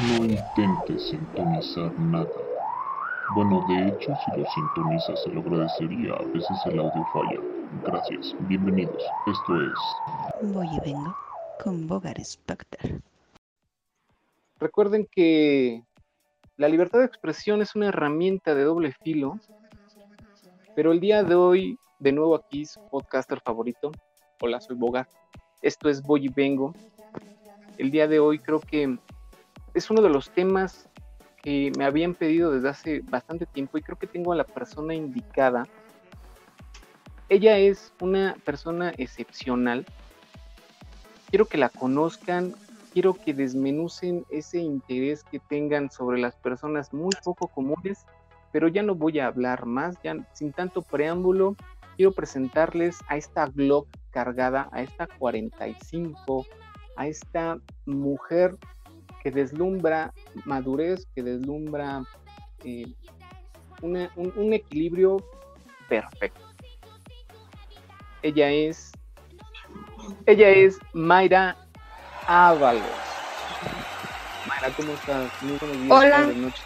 No intentes sintonizar nada. Bueno, de hecho, si lo sintonizas se lo agradecería. A veces el audio falla. Gracias. Bienvenidos. Esto es... Voy y vengo con Bogar Specter. Recuerden que la libertad de expresión es una herramienta de doble filo, pero el día de hoy, de nuevo aquí, su podcaster favorito. Hola, soy Bogar. Esto es Voy y Vengo. El día de hoy creo que es uno de los temas que me habían pedido desde hace bastante tiempo y creo que tengo a la persona indicada. Ella es una persona excepcional. Quiero que la conozcan, quiero que desmenucen ese interés que tengan sobre las personas muy poco comunes, pero ya no voy a hablar más, ya sin tanto preámbulo, quiero presentarles a esta Glock cargada, a esta 45, a esta mujer que deslumbra madurez, que deslumbra eh, un, equilibrio perfecto. Ella es, ella es Mayra Ábalos. Mayra, ¿cómo estás? Muy buenos días. Hola. Buenas noches.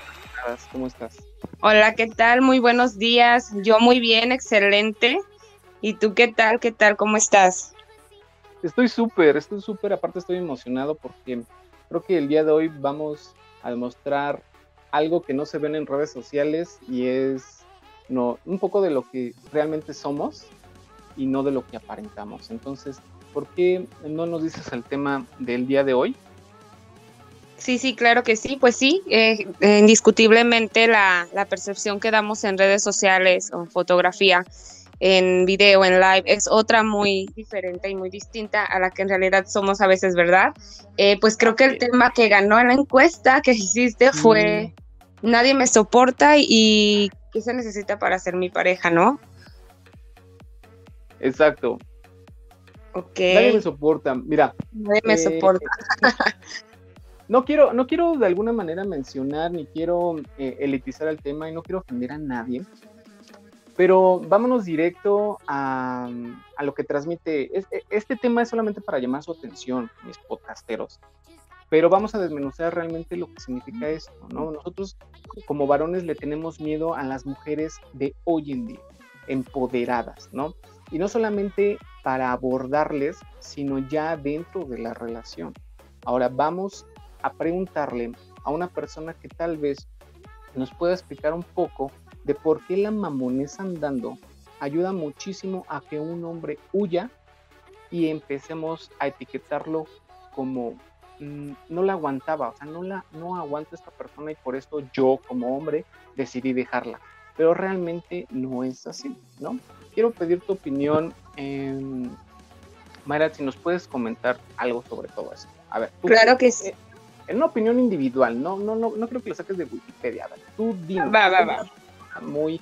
¿Cómo estás? Hola, ¿qué tal? Muy buenos días. Yo muy bien, excelente. ¿Y tú qué tal? ¿Qué tal? ¿Cómo estás? Estoy súper, estoy súper, aparte estoy emocionado porque creo que el día de hoy vamos a demostrar algo que no se ven en redes sociales y es no, un poco de lo que realmente somos y no de lo que aparentamos. Entonces, ¿por qué no nos dices el tema del día de hoy? Sí, sí, claro que sí. Pues sí, eh, indiscutiblemente la, la, percepción que damos en redes sociales o en fotografía, en video, en live, es otra muy diferente y muy distinta a la que en realidad somos a veces, ¿verdad? Eh, pues creo que el tema que ganó en la encuesta que hiciste fue mm. Nadie me soporta y qué se necesita para ser mi pareja, ¿no? Exacto. Ok. Nadie me soporta. Mira. Nadie me eh, soporta. no quiero, no quiero de alguna manera mencionar ni quiero eh, elitizar el tema y no quiero ofender a nadie, pero vámonos directo a, a lo que transmite. Este, este, tema es solamente para llamar su atención, mis podcasteros, pero vamos a desmenuzar realmente lo que significa esto, ¿no? Nosotros como varones le tenemos miedo a las mujeres de hoy en día, empoderadas, ¿no? Y no solamente para abordarles, sino ya dentro de la relación. Ahora vamos a preguntarle a una persona que tal vez nos pueda explicar un poco de por qué la mamonesa andando ayuda muchísimo a que un hombre huya y empecemos a etiquetarlo como mm, no la aguantaba, o sea, no la no aguanta esta persona y por esto yo como hombre decidí dejarla. Pero realmente no es así, ¿no? Quiero pedir tu opinión. Eh, Mayra, si nos puedes comentar algo sobre todo eso. A ver, claro que sí. En una opinión individual, no, no, no, no creo que lo saques de Wikipedia. Tú dime. Va, va, va. Muy,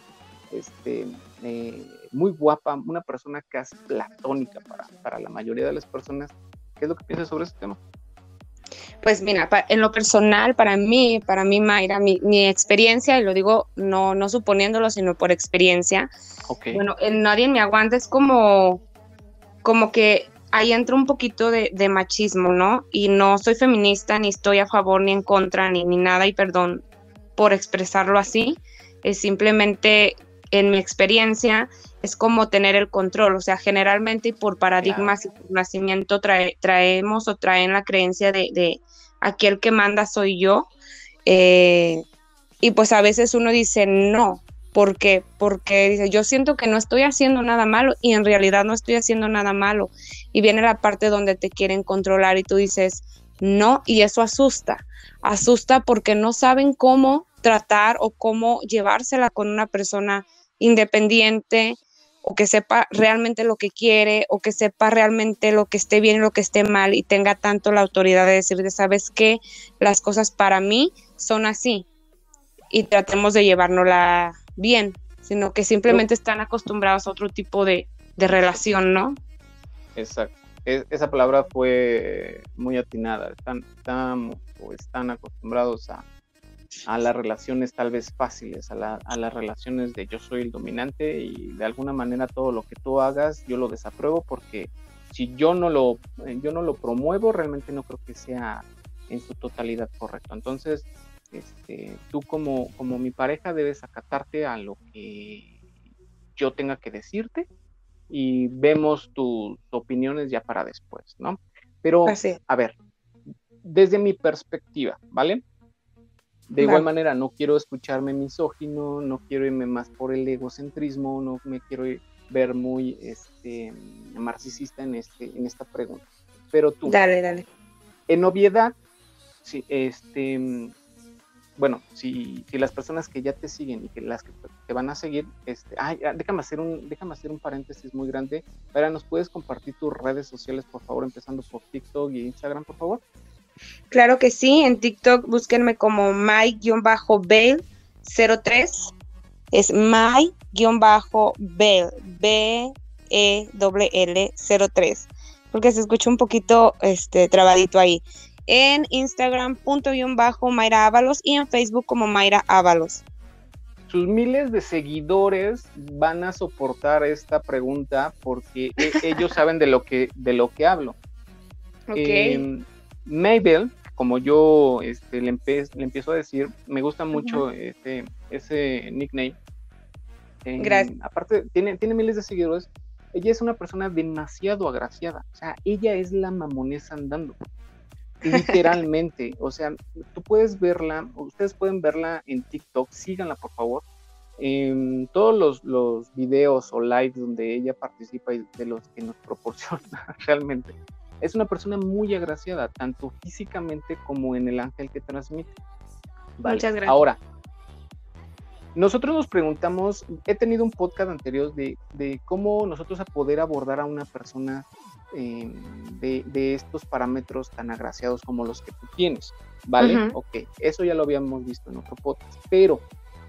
este, eh, muy guapa, una persona casi platónica para, para la mayoría de las personas. ¿Qué es lo que piensas sobre ese tema? Pues mira, en lo personal, para mí, para mí, Mayra, mi, mi, experiencia, y lo digo no, no suponiéndolo, sino por experiencia, okay. bueno, en Nadie me aguanta es como, como que ahí entra un poquito de, de, machismo, ¿no? Y no soy feminista, ni estoy a favor, ni en contra, ni, ni nada, y perdón por expresarlo así, es simplemente en mi experiencia es como tener el control, o sea, generalmente y por paradigmas claro. y por nacimiento trae, traemos o traen la creencia de, de, aquel que manda soy yo, eh, y pues a veces uno dice no, ¿por qué? Porque dice, yo siento que no estoy haciendo nada malo y en realidad no estoy haciendo nada malo, y viene la parte donde te quieren controlar y tú dices no, y eso asusta, asusta porque no saben cómo tratar o cómo llevársela con una persona independiente o que sepa realmente lo que quiere o que sepa realmente lo que esté bien y lo que esté mal y tenga tanto la autoridad de decir, sabes que las cosas para mí son así y tratemos de llevárnosla bien, sino que simplemente están acostumbrados a otro tipo de, de relación, ¿no? Exacto. Es, esa palabra fue muy atinada. Están, están, o están acostumbrados a, a las relaciones tal vez fáciles, a, la, a, las relaciones de yo soy el dominante y de alguna manera todo lo que tú hagas yo lo desapruebo porque si yo no lo, yo no lo promuevo realmente no creo que sea en su totalidad correcto. Entonces, este, tú como, como mi pareja debes acatarte a lo que yo tenga que decirte y vemos tus opiniones ya para después, ¿no? Pero, a ver, desde mi perspectiva, ¿vale? De igual manera, no quiero escucharme misógino, no quiero irme más por el egocentrismo, no me quiero ver muy este, narcisista en, este, en esta pregunta. Pero tú, dale, dale. En obviedad, sí, este, bueno, si, si, las personas que ya te siguen y que las que te van a seguir, este, ay, ah, déjame hacer un, déjame hacer un paréntesis muy grande. Para, ¿nos puedes compartir tus redes sociales, por favor, empezando por TikTok y Instagram, por favor? Claro que sí, en TikTok búsquenme como my-bail03. Es my-bail, B E W L 03, porque se escucha un poquito este trabadito ahí en Instagram punto bajo Mayra Ábalos y en Facebook como Mayra Ábalos. Sus miles de seguidores van a soportar esta pregunta porque e, ellos saben de lo que, de lo que hablo. Okay. Mabel, como yo este, le, empiezo a decir, me gusta mucho este, ese nickname. Gracias. Aparte, tiene, tiene miles de seguidores. Ella es una persona demasiado agraciada. O sea, ella es la mamonesa andando literalmente. o sea, tú puedes verla, ustedes pueden verla en TikTok, síganla por favor. En todos los, los videos o lives donde ella participa y de los que nos proporciona realmente. Es una persona muy agraciada, tanto físicamente como en el ángel que transmite. Muchas gracias. Ahora, nosotros nos preguntamos, he tenido un podcast anterior de, de cómo nosotros a poder abordar a una persona Em, de, estos parámetros tan agraciados como los que tú tienes, ¿vale? Ok, eso ya lo habíamos visto en otro podcast, pero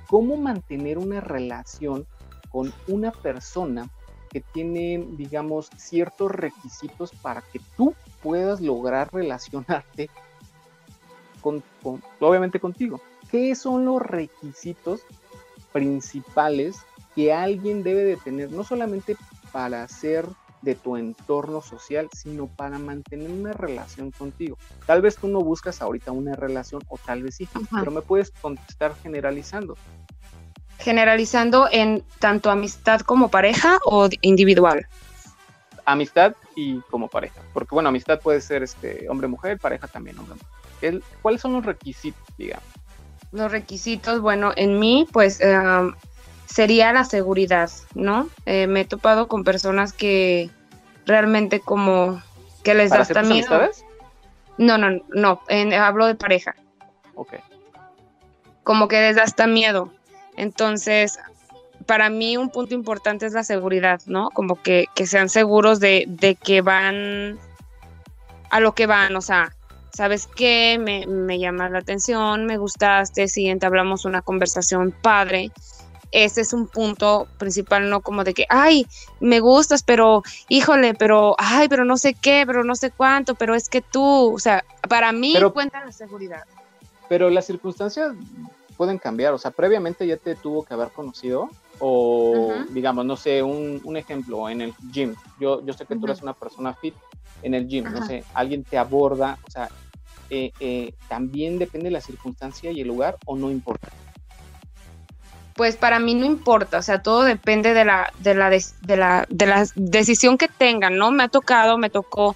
¿cómo mantener una relación con una persona que tiene, digamos, ciertos requisitos para que tú puedas lograr relacionarte con, obviamente contigo? ¿Qué son los requisitos principales que alguien debe de tener, no solamente para ser de tu entorno social, sino para mantener una relación contigo. Tal vez tú no buscas ahorita una relación o tal vez sí, pero me puedes contestar generalizando. Generalizando en tanto amistad como pareja o individual. Amistad y como pareja, porque bueno, amistad puede ser este hombre-mujer, pareja también hombre-mujer. ¿Cuáles son los requisitos, digamos? Los requisitos, bueno, en mí, pues sería la seguridad, ¿no? Eh, me he topado con personas que realmente como que les da hasta miedo. No, no, no, hablo de pareja. Ok. Como que les da hasta miedo. Entonces, para mí un punto importante es la seguridad, ¿no? Como que, sean seguros de, de, que van a lo que van, o sea, ¿sabes qué? Me, me llama la atención, me gustaste, siguiente hablamos una conversación padre ese es un punto principal, no como de que, ay, me gustas, pero híjole, pero, ay, pero no sé qué, pero no sé cuánto, pero es que tú, o sea, para mí cuenta la seguridad. Pero las circunstancias pueden cambiar, o sea, previamente ya te tuvo que haber conocido, o digamos, no sé, un, ejemplo, en el gym, yo, yo sé que tú eres una persona fit en el gym, no sé, alguien te aborda, o sea, eh, eh, también depende de la circunstancia y el lugar o no importa. Pues para mí no importa, o sea, todo depende de la, de la, de, la, de la decisión que tengan, ¿no? Me ha tocado, me tocó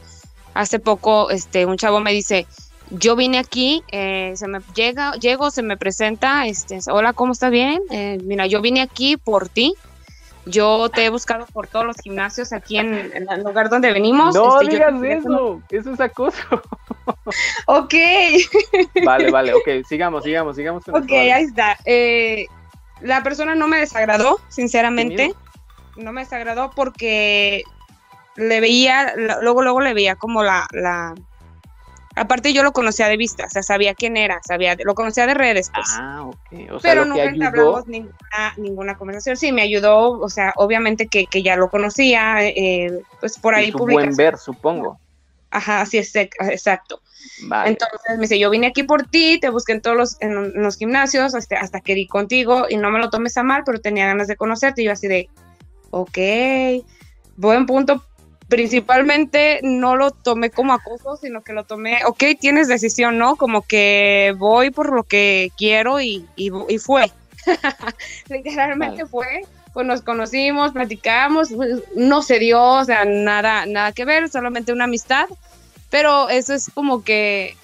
hace poco, este, un chavo me dice, yo vine aquí, eh, se me llega, llego, se me presenta, este, hola, ¿cómo estás bien? Eh, mira, yo vine aquí por ti, yo te he buscado por todos los gimnasios aquí en, el lugar donde venimos. No este, digas eso, eso es acoso. ok. vale, vale, ok, sigamos, sigamos, sigamos. ok, ahí está. Eh, la persona no me desagradó, sinceramente. No me desagradó porque le veía, luego, luego le veía como la, la, aparte yo lo conocía de vista, o sea, sabía quién era, sabía, lo conocía de redes, pues. Ah, ok. O sea, Pero nunca entablamos ninguna, ninguna conversación. Sí, me ayudó, o sea, obviamente que, que ya lo conocía, eh, pues por ahí su buen ver, supongo. Ajá, así es, exacto. Entonces me dice, yo vine aquí por ti, te busqué en todos los, en, los gimnasios hasta, hasta que di contigo y no me lo tomes a mal, pero tenía ganas de conocerte y yo así de, ok, buen punto principalmente no lo tomé como acoso, sino que lo tomé, ok, tienes decisión, ¿no? Como que voy por lo que quiero y, y, y fue. Literalmente fue, pues nos conocimos, platicamos, pues, no se dio, o sea, nada, nada que ver, solamente una amistad, pero eso es como que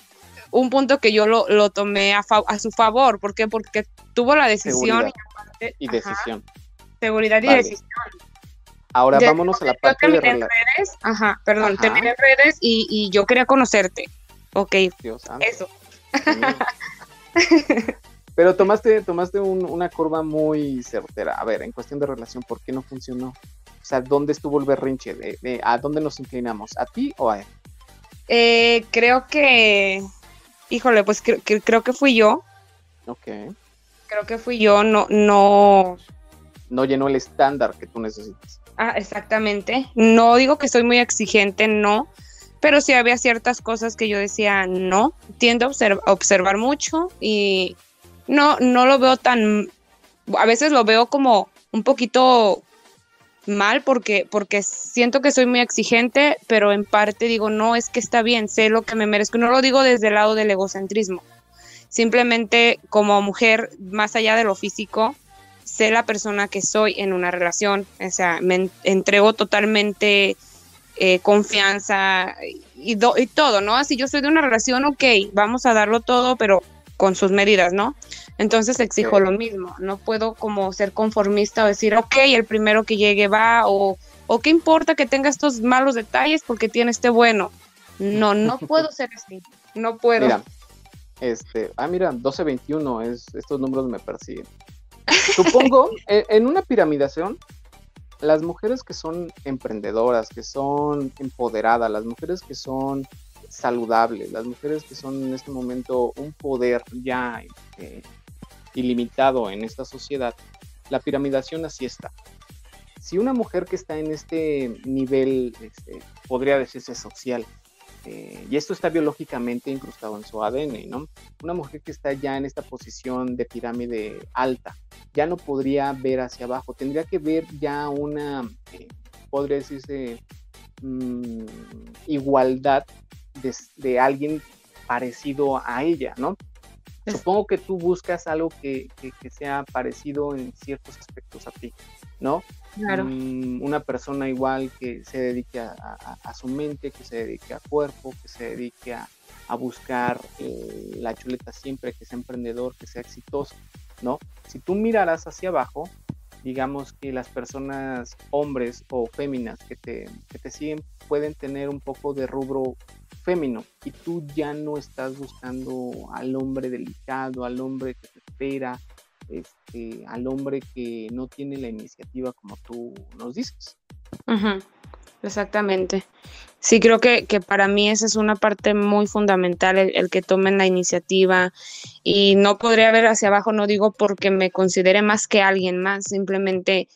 un punto que yo lo, lo tomé a, a, su favor, ¿por qué? Porque tuvo la decisión y, y decisión. Seguridad y vale. decisión. Ahora vámonos a la parte de en redes, ajá, perdón, ajá. terminé en redes y, y, yo quería conocerte. Ok, Dios eso. Pero tomaste, tomaste un, una curva muy certera. A ver, en cuestión de relación, ¿por qué no funcionó? O sea, ¿dónde estuvo el berrinche? ¿De, de, a dónde nos inclinamos? ¿A ti o a él? Eh, creo que, híjole, pues cre creo que fui yo. Ok. Creo que fui yo, no, no. No llenó el estándar que tú necesitas. Ah, exactamente. No digo que soy muy exigente, no, pero sí había ciertas cosas que yo decía, no, tiendo a, observ a observar mucho y no, no lo veo tan, a veces lo veo como un poquito mal porque, porque siento que soy muy exigente, pero en parte digo, no, es que está bien, sé lo que me merezco. No lo digo desde el lado del egocentrismo. Simplemente como mujer, más allá de lo físico, sé la persona que soy en una relación. O sea, me entrego totalmente eh, confianza y, do, y todo, ¿no? Así yo soy de una relación, ok, vamos a darlo todo, pero con sus medidas, ¿no? Entonces exijo lo mismo, no puedo como ser conformista o decir, ok, el primero que llegue va, o, o qué importa que tenga estos malos detalles porque tiene este bueno. No, no puedo ser así, no puedo. Mira, este, ah, mira, 1221, es, estos números me persiguen. Supongo, en una piramidación, las mujeres que son emprendedoras, que son empoderadas, las mujeres que son saludables, las mujeres que son en este momento un poder ya eh, ilimitado en esta sociedad, la piramidación así está. Si una mujer que está en este nivel, este, podría decirse social, eh, y esto está biológicamente incrustado en su ADN, ¿no? Una mujer que está ya en esta posición de pirámide alta, ya no podría ver hacia abajo, tendría que ver ya una, eh, podría decirse, mmm, igualdad de, de, alguien parecido a ella, ¿no? Supongo que tú buscas algo que, que, que sea parecido en ciertos aspectos a ti, ¿no? Claro. Mm, una persona igual que se dedique a, a, a, su mente, que se dedique a cuerpo, que se dedique a, a buscar eh, la chuleta siempre, que sea emprendedor, que sea exitoso, ¿no? Si tú mirarás hacia abajo, digamos que las personas, hombres o féminas que te, que te siguen, pueden tener un poco de rubro fémino y tú ya no estás buscando al hombre delicado, al hombre que te espera, este, al hombre que no tiene la iniciativa como tú nos dices. Exactamente. Sí, creo que, que, para mí esa es una parte muy fundamental, el, el, que tomen la iniciativa y no podría ver hacia abajo, no digo porque me considere más que alguien más, simplemente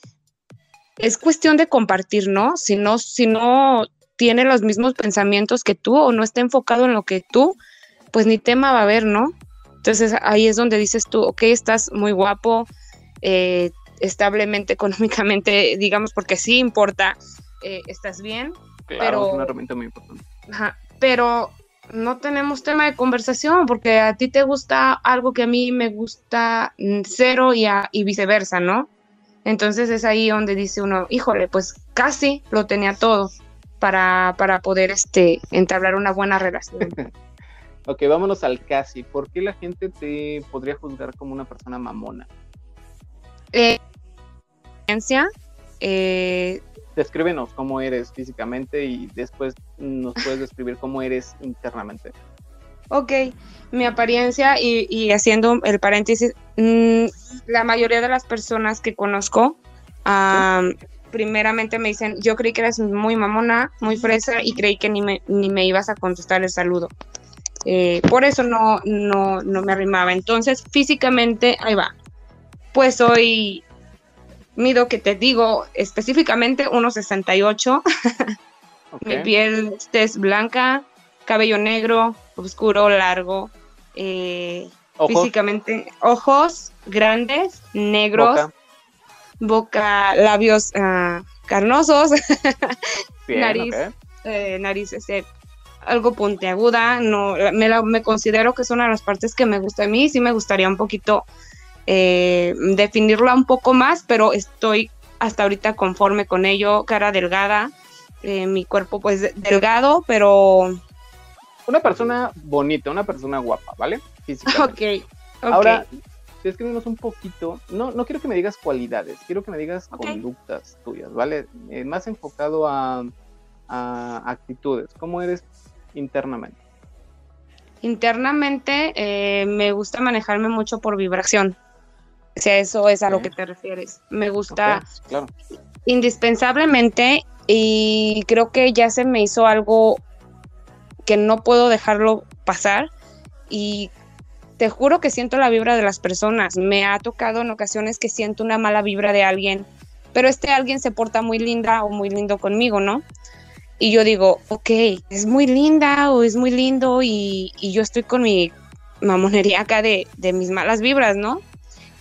es cuestión de compartir, ¿no? Si no, si no tiene los mismos pensamientos que tú o no está enfocado en lo que tú, pues ni tema va a haber, ¿no? Entonces ahí es donde dices tú, ok, estás muy guapo, eh, establemente, económicamente, digamos, porque sí importa, eh, estás bien, claro, pero... Es una herramienta muy importante. Ajá, pero no tenemos tema de conversación porque a ti te gusta algo que a mí me gusta cero y, a, y viceversa, ¿no? Entonces es ahí donde dice uno, híjole, pues casi lo tenía todo para, para poder este, entablar una buena relación. ok, vámonos al casi. ¿Por qué la gente te podría juzgar como una persona mamona? Eh, eh, Descríbenos cómo eres físicamente y después nos puedes describir cómo eres internamente. Ok, mi apariencia y, y haciendo el paréntesis, mmm, la mayoría de las personas que conozco, um, ¿Sí? primeramente me dicen, yo creí que eras muy mamona, muy fresa y creí que ni me, ni me ibas a contestar el saludo. Eh, por eso no, no, no me arrimaba. Entonces, físicamente, ahí va. Pues soy, mido que te digo específicamente 1,68. okay. Mi piel es blanca, cabello negro, oscuro, largo. Eh, ¿Ojos? Físicamente, ojos grandes, negros. Boca boca, labios uh, carnosos, Bien, nariz, ok. eh, nariz este, algo puntiaguda, no, me, la- me considero que es una de las partes que me gusta a mí, sí me gustaría un poquito eh, definirla un poco más, pero estoy hasta ahorita conforme con ello, cara delgada, eh, mi cuerpo pues de- delgado, pero Una persona bonita, una persona guapa, ¿vale? Físicamente. ok, ok. Ahora, descríbenos un poquito. No, no quiero que me digas cualidades, quiero que me digas conductas tuyas, ¿vale? Eh, más enfocado a, a actitudes. ¿Cómo eres internamente? Internamente eh, me gusta manejarme mucho por vibración. O sea, eso es a lo que te refieres. Me gusta Claro. indispensablemente y creo que ya se me hizo algo que no puedo dejarlo pasar y te juro que siento la vibra de las personas. Me ha tocado en ocasiones que siento una mala vibra de alguien, pero este alguien se porta muy linda o muy lindo conmigo, ¿no? Y yo digo, ok, es muy linda o es muy lindo y, y yo estoy con mi mamonería acá de, de mis malas vibras, ¿no?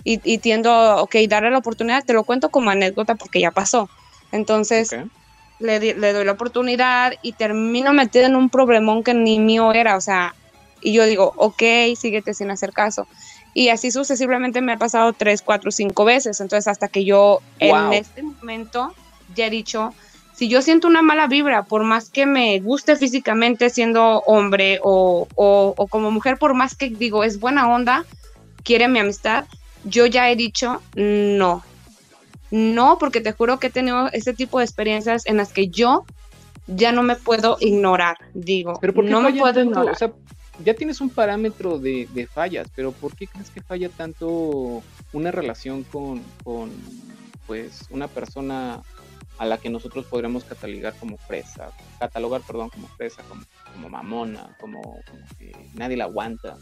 Y, y tiendo, ok, darle la oportunidad, te lo cuento como anécdota porque ya pasó. Entonces, Ok. le, le doy la oportunidad y termino metida en un problemón que ni mío era, o sea, y yo digo, ok, síguete sin hacer caso. Y así sucesivamente me ha pasado tres, cuatro, cinco veces. Entonces, hasta que yo Wow. en este momento ya he dicho, si yo siento una mala vibra, por más que me guste físicamente siendo hombre o, o, o como mujer, por más que digo, es buena onda, quiere mi amistad, yo ya he dicho, no. No, porque te juro que he tenido ese tipo de experiencias en las que yo ya no me puedo ignorar, digo, Pero ¿por qué no me puedo tanto? ignorar. O sea, ya tienes un parámetro de, de fallas, pero ¿por qué crees que falla tanto una relación con, con, pues, una persona a la que nosotros podríamos catalogar como fresa, catalogar, perdón, como fresa, como, como mamona, como, como que nadie la aguanta?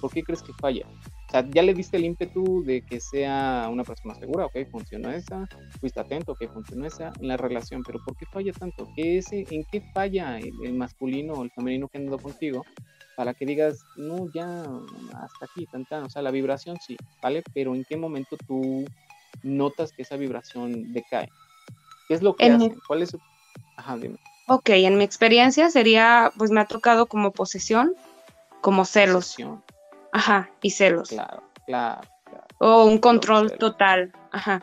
¿Por qué crees que falla? O sea, ya le diste el ímpetu de que sea una persona segura, ok, funcionó esa, fuiste atento, ok, funcionó esa en la relación, pero ¿por qué falla tanto? ¿Qué es, ¿En qué falla el, masculino o el femenino que anda contigo para que digas, no, ya, hasta aquí, tan, tan, o sea, la vibración sí, ¿vale? Pero ¿en qué momento tú notas que esa vibración decae? ¿Qué es lo que En mi- hacen? ¿Cuál es su... Ajá, dime. Ok, en mi experiencia sería, pues me ha tocado como posesión, como celos, Posesión. ajá, y celos. Claro, claro, claro. O un control celos. total, ajá.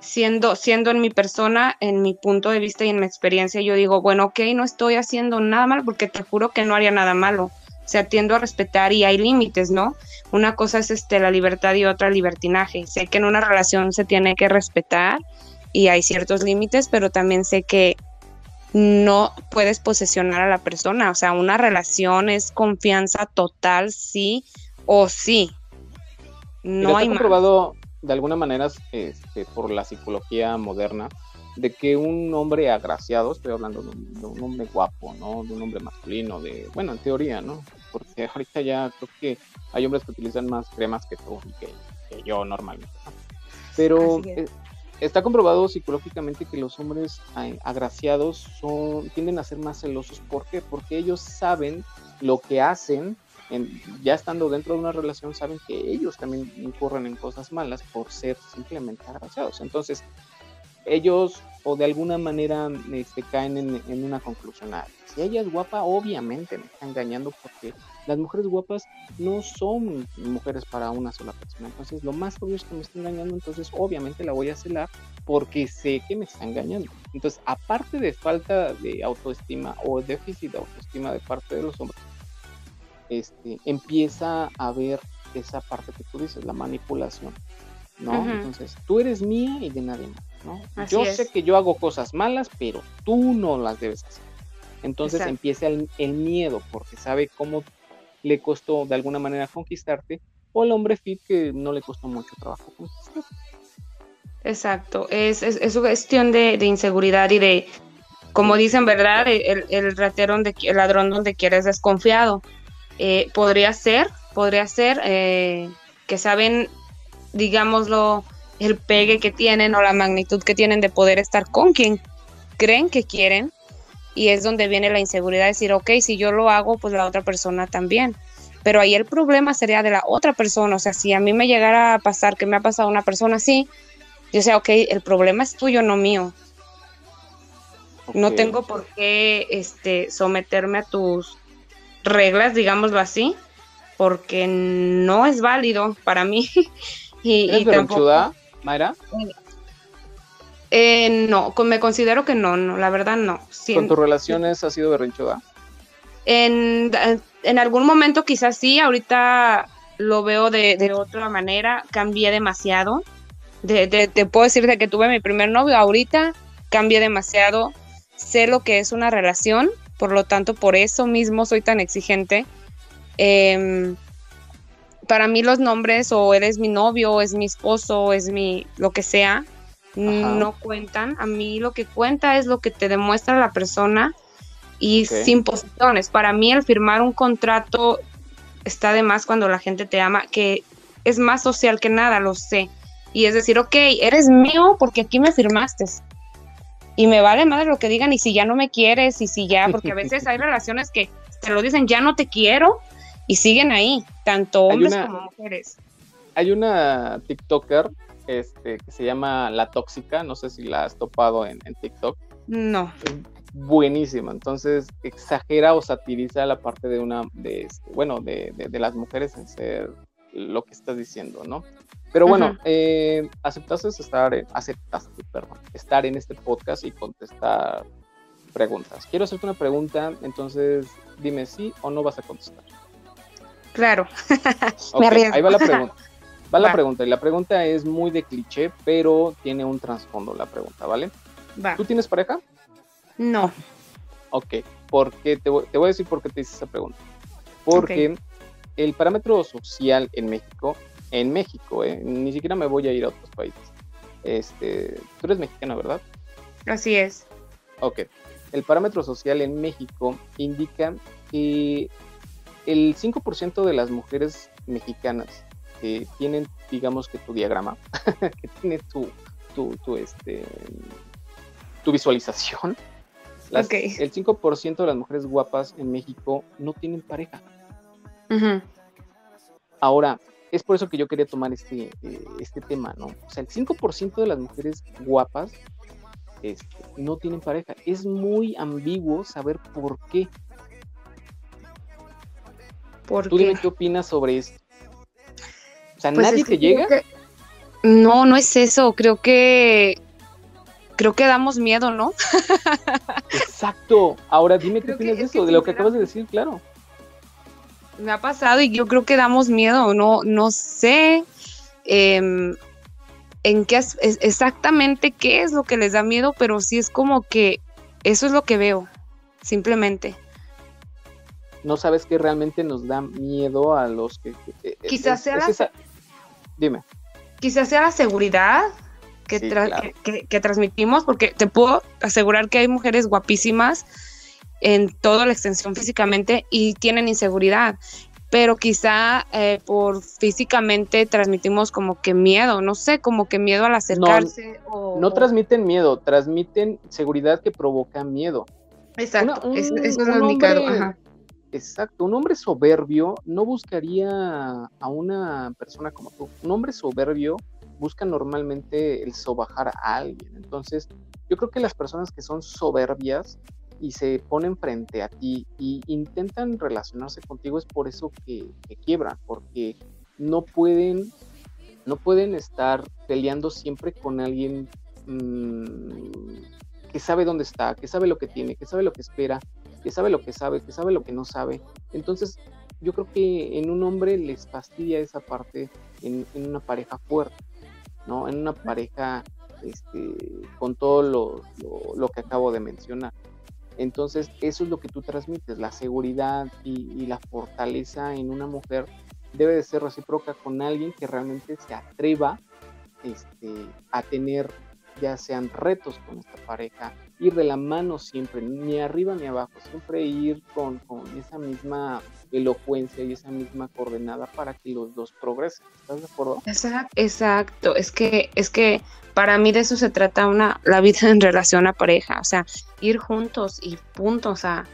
Siendo, siendo en mi persona, en mi punto de vista y en mi experiencia, yo digo, bueno, ok, no estoy haciendo nada mal porque te juro que no haría nada malo. O sea, tiendo a respetar y hay límites, ¿no? Una cosa es este, la libertad y otra libertinaje. Sé que en una relación se tiene que respetar y hay ciertos límites, pero también sé que no puedes posesionar a la persona. O sea, una relación es confianza total, sí o sí. No hay comprobado de alguna manera este, por la psicología moderna de que un hombre agraciado, estoy hablando de un, de un hombre guapo, ¿no? De un hombre masculino, de, bueno, en teoría, ¿no? Porque ahorita ya creo que hay hombres que utilizan más cremas que tú y que, que yo normalmente, ¿no? Pero está comprobado psicológicamente que los hombres agraciados son, tienden a ser más celosos. ¿Por qué? Porque ellos saben lo que hacen en- ya estando dentro de una relación saben que ellos también incurren en cosas malas por ser simplemente agraciados. Entonces, ellos o de alguna manera este, caen en, en una conclusión. Ah, si ella es guapa, obviamente me está engañando porque las mujeres guapas no son mujeres para una sola persona. Entonces, lo más obvio es que me está engañando, entonces obviamente la voy a celar porque sé que me está engañando. Entonces, aparte de falta de autoestima o déficit de autoestima de parte de los hombres, este, empieza a ver esa parte que tú dices, la manipulación, ¿no? Ujú. Entonces, tú eres mía y de nadie más, ¿no? Así yo es. sé que yo hago cosas malas, pero tú no las debes hacer. Entonces Exacto. empieza el, el miedo, porque sabe cómo le costó de alguna manera conquistarte, o el hombre fit que no le costó mucho trabajo conquistarte. Exacto, es, es, es cuestión de, inseguridad y de, como dicen, ¿verdad? El, el ratero, donde, el ladrón donde quieres desconfiado. Eh, podría ser, podría ser eh, que saben, digámoslo, el pegue que tienen o la magnitud que tienen de poder estar con quien creen que quieren. Y es donde viene la inseguridad de decir, ok, si yo lo hago, pues la otra persona también. Pero ahí el problema sería de la otra persona. O sea, si a mí me llegara a pasar que me ha pasado una persona así, yo sé, ok, el problema es tuyo, no mío. No tengo por qué este, someterme a tus reglas, digámoslo así, porque no es válido para mí. y, ¿Eres y tampoco- Mayra? Eh, no, me considero que no, no, la verdad no. Sí, ¿Con tus relaciones has sido berrinchuda? en, en algún momento quizás sí, ahorita lo veo de, de otra manera, cambié demasiado. De, de- te puedo decir de que tuve mi primer novio, ahorita cambié demasiado, sé lo que es una relación, por lo tanto por eso mismo soy tan exigente. Em, para mí los nombres o eres mi novio, o es mi esposo, o es mi lo que sea, no cuentan. A mí lo que cuenta es lo que te demuestra la persona y Ok. sin posiciones. Para mí el firmar un contrato está de más cuando la gente te ama, que es más social que nada, lo sé. Y es decir, ok, eres mío porque aquí me firmaste. Y me vale madre lo que digan y si ya no me quieres y si ya, porque a veces hay relaciones que te lo dicen, ya no te quiero y siguen ahí, tanto hombres una- como mujeres. Hay una TikToker este, que se llama La Tóxica, no sé si la has topado en, en TikTok. No. es buenísima. Entonces exagera o satiriza la parte de una, de este, bueno, de, de- de las mujeres en ser lo que estás diciendo, ¿no? Pero bueno, eh, aceptaste estar, en- aceptaste, perdón, estar en este podcast y contestar preguntas. Quiero hacerte una pregunta, entonces dime sí o no vas a contestar. Claro. Me arriesgo. ahí va la pregunta. Va la pregunta, y la pregunta es muy de cliché, pero tiene un trasfondo la pregunta, ¿vale? Va. ¿Tú tienes pareja? No. Ok, porque te, voy- te voy a decir por qué te hice esa pregunta. Porque el parámetro social en México, en México, eh, ni siquiera me voy a ir a otros países. Este, tú eres mexicana, ¿verdad? Así es. Ok. El parámetro social en México indica que el 5% de las mujeres mexicanas que tienen, digamos que tu diagrama, que tiene tu, tu, tu, este, tu visualización, las- el 5% de las mujeres guapas en México no tienen pareja. Ahora, es por eso que yo quería tomar este, eh, este tema, ¿no? O sea, el 5% de las mujeres guapas este, no tienen pareja. Es muy ambiguo saber por qué. ¿Por Tú qué? dime qué opinas sobre esto. O sea, Pues ¿nadie es te que llega? que- No, no es eso. Creo que creo que damos miedo, ¿no? Exacto. Ahora dime qué Creo que- opinas de es que eso, de lo que acabas de decir, claro. Me ha pasado y yo creo que damos miedo. No, no sé em, en qué es- exactamente qué es lo que les da miedo, pero sí es como que eso es lo que veo, simplemente. No sabes qué realmente nos da miedo a los que... que- que- Quizás es- sea es la- esa- Dime. Quizás sea la seguridad que, Sí, tra- claro. que- que- que transmitimos, porque te puedo asegurar que hay mujeres guapísimas en toda la extensión físicamente y tienen inseguridad, pero quizá eh, por físicamente transmitimos como que miedo, no sé, como que miedo al acercarse o... No transmiten miedo, transmiten seguridad que provoca miedo. Exacto, Una- un- es- eso es un lo indicado, ajá. Exacto, un hombre soberbio no buscaría a una persona como tú. Un hombre soberbio busca normalmente el sobajar a alguien. Entonces, yo creo que las personas que son soberbias y se ponen frente a ti y intentan relacionarse contigo es por eso que, que quiebran, porque no pueden, no pueden estar peleando siempre con alguien mm, que sabe dónde está, que sabe lo que tiene, que sabe lo que espera, que sabe lo que sabe, que sabe lo que no sabe. Entonces, yo creo que en un hombre les fastidia esa parte en, en una pareja fuerte, ¿no? En una pareja este, con todo lo, lo- lo que acabo de mencionar. Entonces, eso es lo que tú transmites, la seguridad y, y la fortaleza en una mujer debe de ser recíproca con alguien que realmente se atreva este, a tener ya sean retos con esta pareja, ir de la mano siempre, ni arriba ni abajo, siempre ir con, con esa misma elocuencia y esa misma coordenada para que los dos progresen. ¿Estás de acuerdo? Exacto, exacto. Es que, es que para mí de eso se trata una, la vida en relación a pareja. O sea, ir juntos y punto. O sea,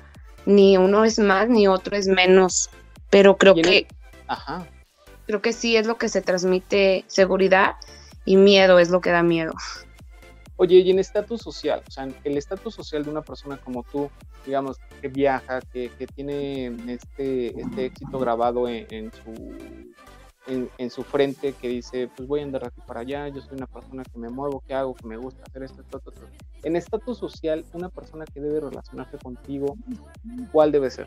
ni uno es más ni otro es menos. Pero creo que, Ajá. creo que sí es lo que se transmite seguridad y miedo es lo que da miedo. Oye, y en estatus social, o sea, el estatus social de una persona como tú, digamos, que viaja, que, que tiene este, este éxito grabado en, su en, su frente que dice, pues voy a andar aquí para allá, yo soy una persona que me muevo, que hago, que me gusta hacer esto, esto, esto. En estatus social, una persona que debe relacionarse contigo, ¿cuál debe ser?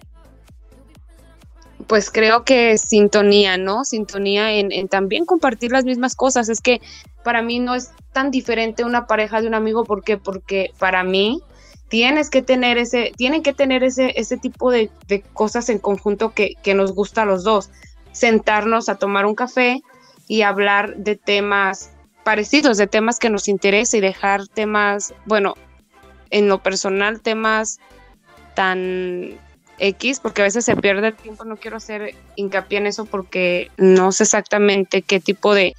Pues creo que sintonía, ¿no? Sintonía en, en también compartir las mismas cosas. Es que para mí no es tan diferente una pareja de un amigo, ¿por qué? Porque para mí tienes que tener ese, tienen que tener ese, ese tipo de, cosas en conjunto que, que, nos gusta a los dos. Sentarnos a tomar un café y hablar de temas parecidos, de temas que nos interesa y dejar temas, bueno, en lo personal, temas tan X, porque a veces se pierde el tiempo, no quiero hacer hincapié en eso porque no sé exactamente qué tipo de,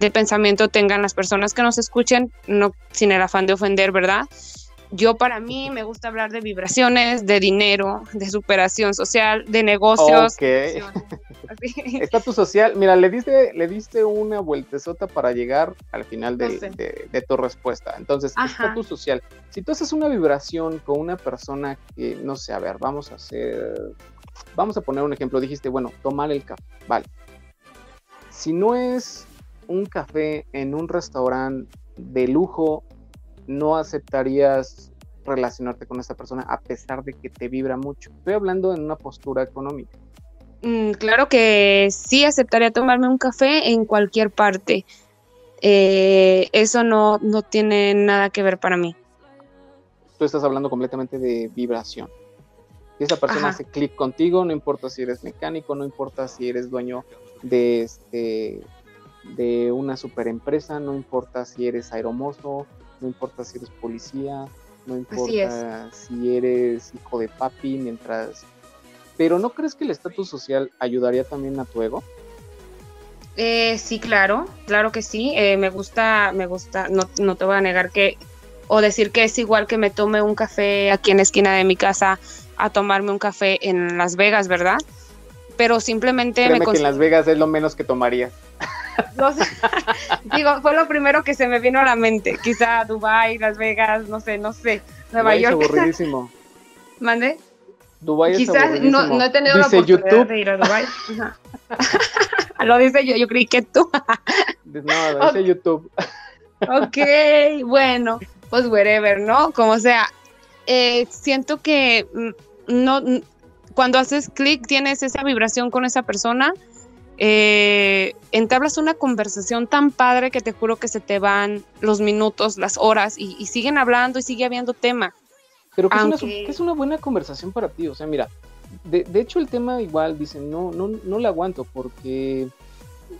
de pensamiento tengan las personas que nos escuchen, no sin el afán de ofender, ¿verdad? Yo para mí me gusta hablar de vibraciones, de dinero, de superación social, de negocios. Ok. Estatus social, mira, le diste, le diste una vueltezota para llegar al final de, tu respuesta. Entonces, estatus social. Si tú haces una vibración con una persona que, no sé, a ver, vamos a hacer, vamos a poner un ejemplo. Dijiste, bueno, tomar el café, vale. Si no es un café en un restaurante de lujo, no aceptarías relacionarte con esa persona a pesar de que te vibra mucho. Estoy hablando en una postura económica. Mm, claro que sí aceptaría tomarme un café en cualquier parte. Eh, eso no, no tiene nada que ver para mí. Tú estás hablando completamente de vibración. Si esa persona hace clic contigo, no importa si eres mecánico, no importa si eres dueño de este de una super empresa, no importa si eres aeromozo, no importa si eres policía, no importa si eres hijo de papi, mientras... Pero ¿no crees que el estatus social ayudaría también a tu ego? Eh, sí, claro, claro que sí. Eh, me gusta, me gusta, no, no te voy a negar que, o decir que es igual que me tome un café aquí en la esquina de mi casa a tomarme un café en Las Vegas, ¿verdad? Pero simplemente me que en Las Vegas es lo menos que tomaría. Digo, fue lo primero que se me vino a la mente. Quizá Dubai, Las Vegas, no sé, no sé. Nueva York. Es aburridísimo. ¿Mande? Dubai Quizás no, no, he tenido la oportunidad YouTube. de ir a Dubai. lo dice yo, yo creí que tú. no, dice YouTube. ok, bueno, pues wherever, ¿no? Como sea, eh, siento que mm, no, cuando haces clic tienes esa vibración con esa persona eh, entablas una conversación tan padre que te juro que se te van los minutos, las horas y, siguen hablando y sigue habiendo tema. Pero que, es una, buena conversación para ti, o sea, mira, de, hecho el tema igual dicen, no, no, no le aguanto porque,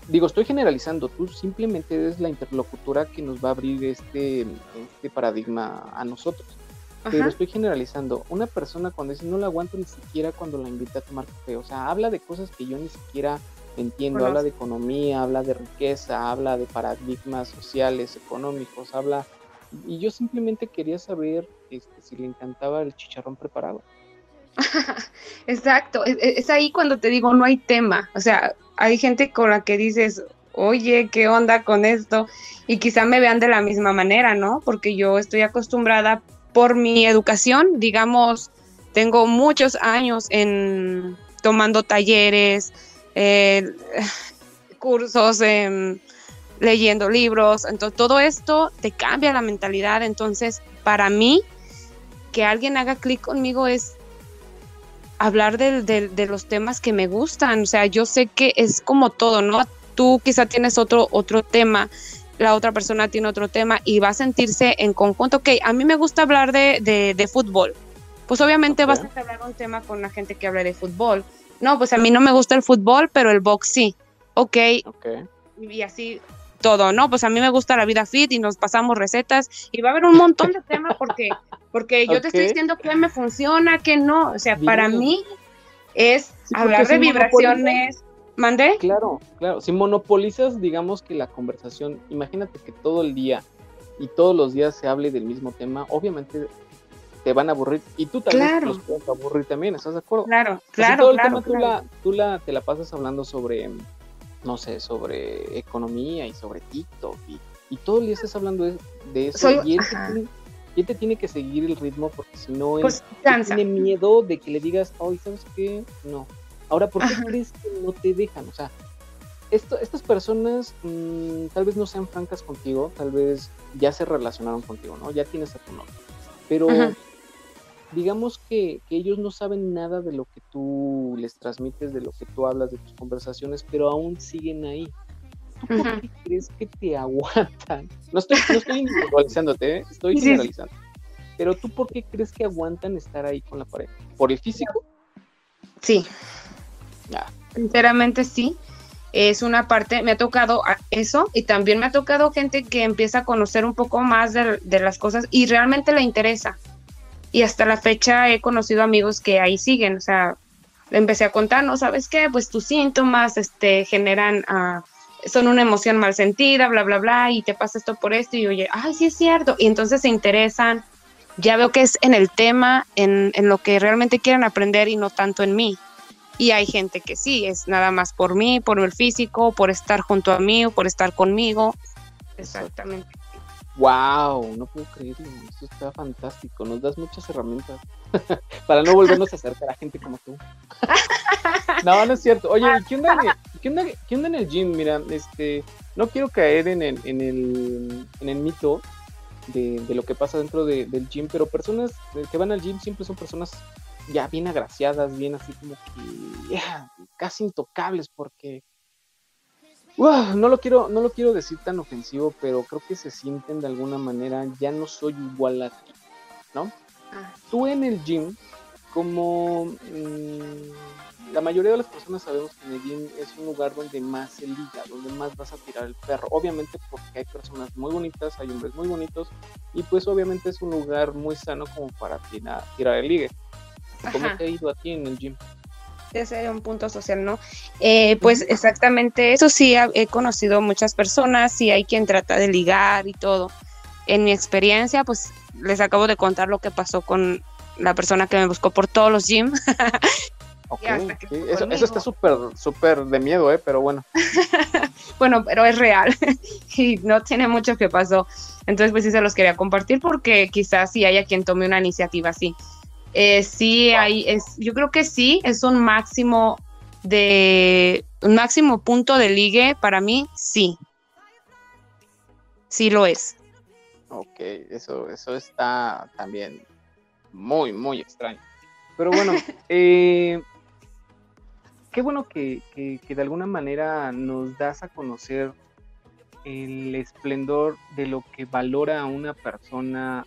digo, estoy generalizando, tú simplemente eres la interlocutora que nos va a abrir este, este paradigma a nosotros. Pero estoy generalizando. Una persona cuando dice no la aguanto ni siquiera cuando la invita a tomar café. O sea, habla de cosas que yo ni siquiera entiendo, habla de economía, habla de riqueza, habla de paradigmas sociales, económicos, habla... Y yo simplemente quería saber este, si le encantaba el chicharrón preparado. Exacto, es, es, ahí cuando te digo no hay tema, o sea, hay gente con la que dices, oye, ¿qué onda con esto? Y quizá me vean de la misma manera, ¿no? Porque yo estoy acostumbrada por mi educación, digamos, tengo muchos años en tomando talleres, eh, cursos, leyendo libros, entonces todo esto te cambia la mentalidad, entonces para mí que alguien haga clic conmigo es hablar de, de, los temas que me gustan, o sea, yo sé que es como todo, ¿no? Tú quizá tienes otro, otro tema, la otra persona tiene otro tema y va a sentirse en conjunto, ok, a mí me gusta hablar de, de fútbol, pues obviamente vas a hablar un tema con la gente que habla de fútbol, no, pues a mí no me gusta el fútbol, pero el box sí. Ok. okay. Y así todo, ¿no? Pues a mí me gusta la vida fit y nos pasamos recetas y va a haber un montón de temas porque, porque yo te estoy diciendo que me funciona, que no. O sea, para mí es hablar de vibraciones. ¿Mandé? Claro, claro. Si monopolizas, digamos que la conversación, imagínate que todo el día y todos los días se hable del mismo tema, obviamente te van a aburrir y tú también los puedes aburrir también, ¿estás de acuerdo? Claro, claro. todo el tema Tú, la, tú la, te la pasas hablando sobre, no sé, sobre economía y sobre TikTok y, y todo el día estás hablando de, de eso Soy- y, él te tiene, y él te tiene que seguir el ritmo porque si no él Pues él tiene miedo de que le digas, ay, ¿sabes qué? No. Ahora, ¿por qué Ajá. crees que no te dejan? O sea, esto, estas personas mm, tal vez no sean francas contigo, tal vez ya se relacionaron contigo, ¿no? Ya tienes a tu novio. Pero Ajá. Digamos que, que ellos no saben nada de lo que tú les transmites, de lo que tú hablas, de tus conversaciones, pero aún siguen ahí. ¿Tú por qué crees que te aguantan? No estoy, no estoy individualizándote, ¿eh? estoy generalizando. Pero tú por qué crees que aguantan estar ahí con la pareja? ¿Por el físico? Sí. Sinceramente sí. Es una parte, me ha tocado a- eso y también me ha tocado gente que empieza a conocer un poco más de, de las cosas y realmente le interesa. Y hasta la fecha he conocido amigos que ahí siguen, o sea, empecé a contar, ¿no? ¿Sabes qué? Pues tus síntomas este, generan, ah, son una emoción mal sentida, bla, bla, bla, y te pasa esto por esto, y oye, ay, sí es cierto, y entonces se interesan, ya veo que es en el tema, en, en lo que realmente quieren aprender y no tanto en mí. Y hay gente que sí, es nada más por mí, por el físico, por estar junto a mí o por estar conmigo. Exactamente. ¡Wow! No puedo creerlo. Esto está fantástico. Nos das muchas herramientas para no volvernos a acercar a gente como tú. no, no es cierto. Oye, ¿y ¿qué onda, en el, qué onda- qué onda en el gym? Mira, este, no quiero caer en el, en el, en el mito de, de lo que pasa dentro de- del gym, pero personas que van al gym siempre son personas ya bien agraciadas, bien así como que ya, casi intocables, porque No lo quiero, no lo quiero decir tan ofensivo, pero creo que se sienten de alguna manera, ya no soy igual a ti, ¿no? Ah, Tú en el gym, como mm, la mayoría de las personas sabemos que en el gym es un lugar donde más se liga, donde más vas a tirar el perro. Obviamente porque hay personas muy bonitas, hay hombres muy bonitos, y pues obviamente es un lugar muy sano como para tirar, tirar el ligue. ¿Cómo Ajá. te ha ido a ti en el gym? Ese es un punto social, ¿no? Eh, pues exactamente, eso sí, he conocido muchas personas, sí hay quien trata de ligar y todo. En mi experiencia, pues les acabo de contar lo que pasó con la persona que me buscó por todos los gyms. Ok, hasta que sí, fue eso, conmigo. eso está súper, súper de miedo, ¿eh? Pero bueno. bueno, pero es real y no tiene mucho que pasó. Entonces, pues sí se los quería compartir porque quizás sí haya quien tome una iniciativa así. Eh, sí, hay, es, yo creo que sí, es un máximo de, un máximo punto de ligue para mí, sí. Sí lo es. Ok, eso, eso está también muy, muy extraño. Pero bueno, eh, qué bueno que, que- que de alguna manera nos das a conocer el esplendor de lo que valora a una persona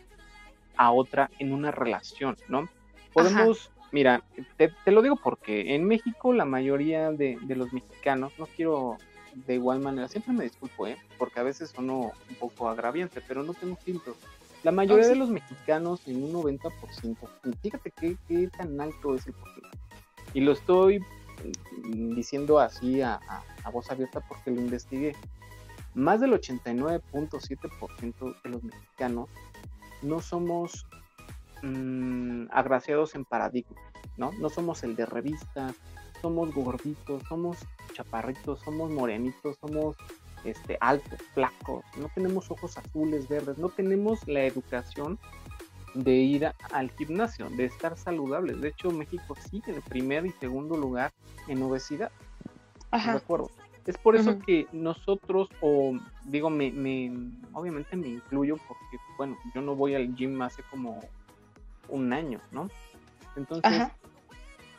a otra en una relación, ¿no? Podemos, mira, te, te lo digo porque en México la mayoría de, de los mexicanos, no quiero de igual manera, siempre me disculpo, ¿eh? porque a veces sono un poco agraviante, pero no tengo filtro. La mayoría Oh, sí. de los mexicanos, en un 90%, fíjate qué, qué tan alto es el porcentaje. Y lo estoy mm, diciendo así a, a- a voz abierta porque lo investigué. Más del 89.7% de los mexicanos no somos mm, agraciados en paradigma, ¿no? No somos el de revista, somos gorditos, somos chaparritos, somos morenitos, somos este, altos, flacos, no tenemos ojos azules, verdes, no tenemos la educación de ir a- al gimnasio, de estar saludables. De hecho, México sigue en primer y segundo lugar en obesidad. ¿de acuerdo? Es por eso que nosotros, o digo, me, me- obviamente me incluyo porque, bueno, yo no voy al gym hace como un año, ¿no? Entonces, Ajá.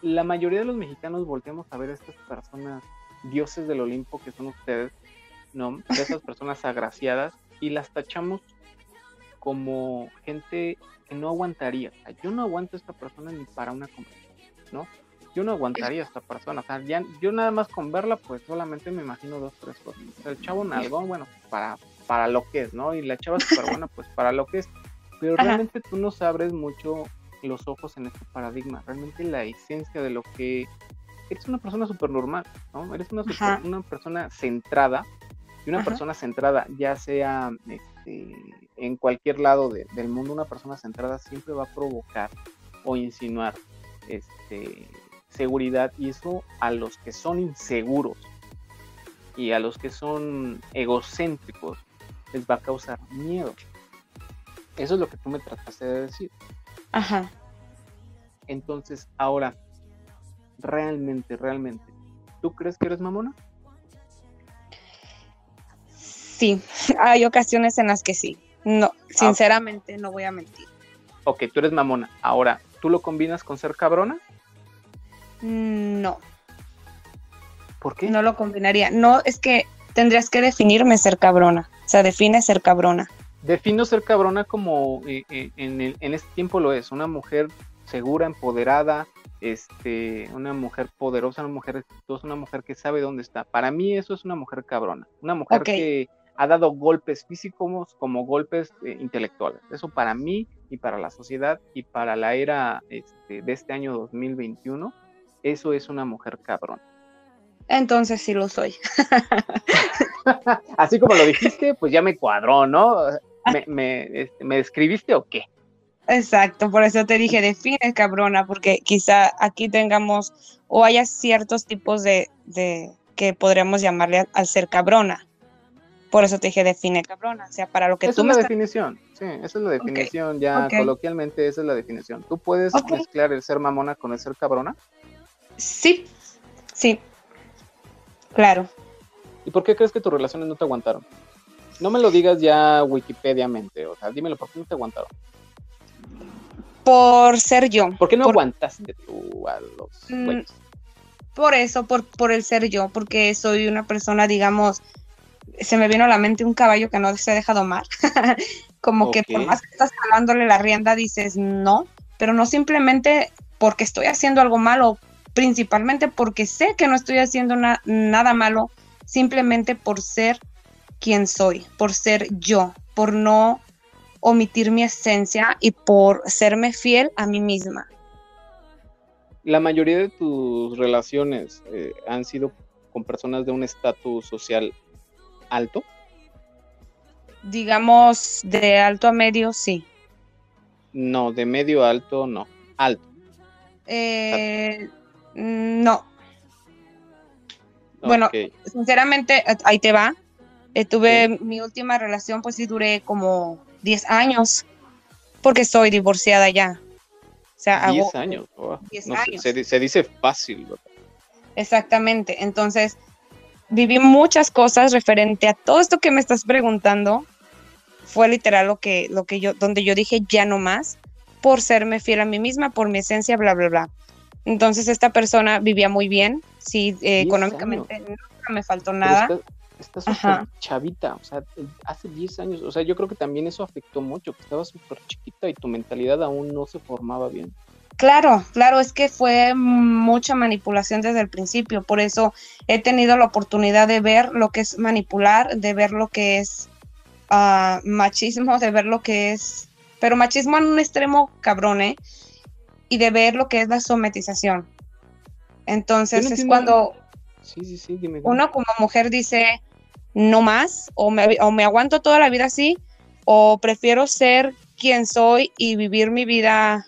la mayoría de los mexicanos volteamos a ver a estas personas, dioses del Olimpo que son ustedes, ¿no? De esas personas agraciadas y las tachamos como gente que no aguantaría. O sea, yo no aguanto a esta persona ni para una conversación, ¿no? Yo no aguantaría a esta persona. O sea, ya, yo nada más con verla, pues solamente me imagino dos, tres cosas. O sea, el chavo nalgón, bueno, para, para lo que es, ¿no? Y la chava súper buena, pues para lo que es. Pero Ajá. realmente tú no sabes mucho los ojos en este paradigma. Realmente la esencia de lo que eres una persona súper normal, ¿no? Eres una, super- una persona centrada. Y una Ajá. persona centrada, ya sea este, en cualquier lado de- del mundo, una persona centrada siempre va a provocar o insinuar este, seguridad. Y eso a los que son inseguros y a los que son egocéntricos les va a causar miedo. Eso es lo que tú me trataste de decir. Ajá. Entonces, ahora, realmente, realmente, ¿tú crees que eres mamona? Sí, hay ocasiones en las que sí. No, sinceramente no voy a mentir. Ok, tú eres mamona. Ahora, ¿tú lo combinas con ser cabrona? No, ¿Por qué? no lo combinaría. No, es que tendrías que definirme ser cabrona. O sea, define ser cabrona. Defino ser cabrona como eh, eh, en, el- en este tiempo lo es, una mujer segura, empoderada, este, una mujer poderosa, una mujer exitosa, una mujer que sabe dónde está. Para mí eso es una mujer cabrona, una mujer que ha dado golpes físicos como golpes eh, intelectuales. Eso para mí y para la sociedad y para la era este, de este año 2021, eso es una mujer cabrona. Entonces sí lo soy. Así como lo dijiste, pues ya me cuadró, ¿no? ¿Me, me, este, ¿me describiste o qué? Exacto, por eso te dije, define cabrona, porque quizá aquí tengamos o haya ciertos tipos de, de que podríamos llamarle al, ser cabrona. Por eso te dije, define cabrona, o sea, para lo que Esa tú es me la definición, sí, esa es la definición, ya coloquialmente esa es la definición. ¿Tú puedes mezclar el ser mamona con el ser cabrona? Sí, sí, claro. ¿Y por qué crees que tus relaciones no te aguantaron? No me lo digas ya wikipediamente, o sea, dímelo, ¿por qué no te aguantaron? Por ser yo. ¿Por qué no Por- aguantaste tú a los Mm? Por eso, por, por el ser yo, porque soy una persona, digamos, se me vino a la mente un caballo que no se ha dejado amar. Como que por más que estás jalándole la rienda, dices no, pero no simplemente porque estoy haciendo algo malo, principalmente porque sé que no estoy haciendo na- nada malo, simplemente por ser quien soy, por ser yo, por no omitir mi esencia y por serme fiel a mí misma. La mayoría de tus relaciones eh, han sido con personas de un estatus social alto. Digamos, de alto a medio, sí. No, de medio a alto, no, alto. Eh, no, Bueno, sinceramente, eh, ahí te va. Eh, tuve mi última relación, pues sí duré como 10 años, porque soy divorciada ya. O sea, 10 hago- años. oh, 10 no sé, años. se, di- se dice fácil. ¿verdad? Exactamente. Entonces, viví muchas cosas referente a todo esto que me estás preguntando. Fue literal lo que, lo que yo, donde yo dije ya no más, por serme fiel a mí misma, por mi esencia, bla, bla, bla. Entonces, esta persona vivía muy bien, sí, eh, 10 económicamente nunca me faltó Pero nada. está- Está súper chavita, o sea, hace 10 años, o sea, yo creo que también eso afectó mucho, que estabas súper chiquita y tu mentalidad aún no se formaba bien. Claro, claro, es que fue mucha manipulación desde el principio, por eso he tenido la oportunidad de ver lo que es manipular, de ver lo que es ah, machismo, de ver lo que es, pero machismo en un extremo cabrón, ¿eh? Y de ver lo que es la sometización. Entonces es cuando Sí, sí, sí, dime. uno como mujer dice, no más, o me, o me aguanto toda la vida así, o prefiero ser quien soy y vivir mi vida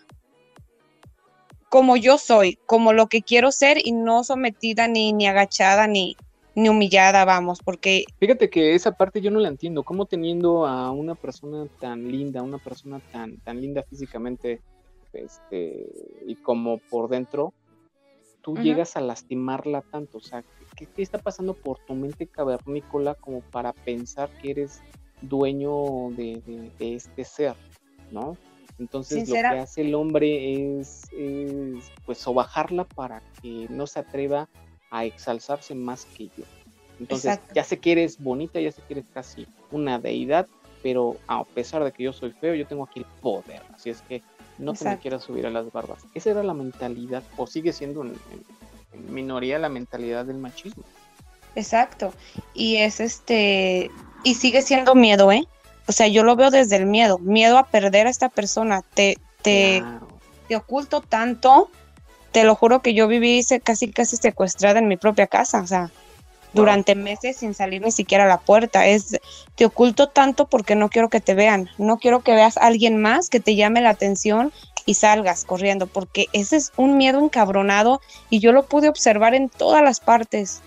como yo soy, como lo que quiero ser y no sometida ni, ni agachada ni, ni humillada, vamos, porque Fíjate que esa parte yo no la entiendo, cómo teniendo a una persona tan linda, una persona tan, tan linda físicamente, este, y como por dentro, tú llegas a lastimarla tanto, o sea, ¿qué, qué está pasando por tu mente cavernícola como para pensar que eres dueño de, de- de este ser, ¿no? Entonces Sincera- lo que hace el hombre es, es, pues sobajarla para que no se atreva a exalzarse más que yo. Entonces, Exacto. ya sé que eres bonita, ya sé que eres casi una deidad, pero a pesar de que yo soy feo, yo tengo aquí el poder. Así es que no te me Exacto. quieras subir a las barbas. Esa era la mentalidad, o sigue siendo en, en- en minoría la mentalidad del machismo. Exacto. Y es este, y sigue siendo miedo, ¿eh? O sea, yo lo veo desde el miedo, miedo a perder a esta persona. Te, te, Claro. te oculto tanto, te lo juro que yo viví se- casi, casi secuestrada en mi propia casa, o sea, durante meses sin salir ni siquiera a la puerta. Es, te oculto tanto porque no quiero que te vean, no quiero que veas a alguien más que te llame la atención y salgas corriendo, porque ese es un miedo encabronado y yo lo pude observar en todas las partes.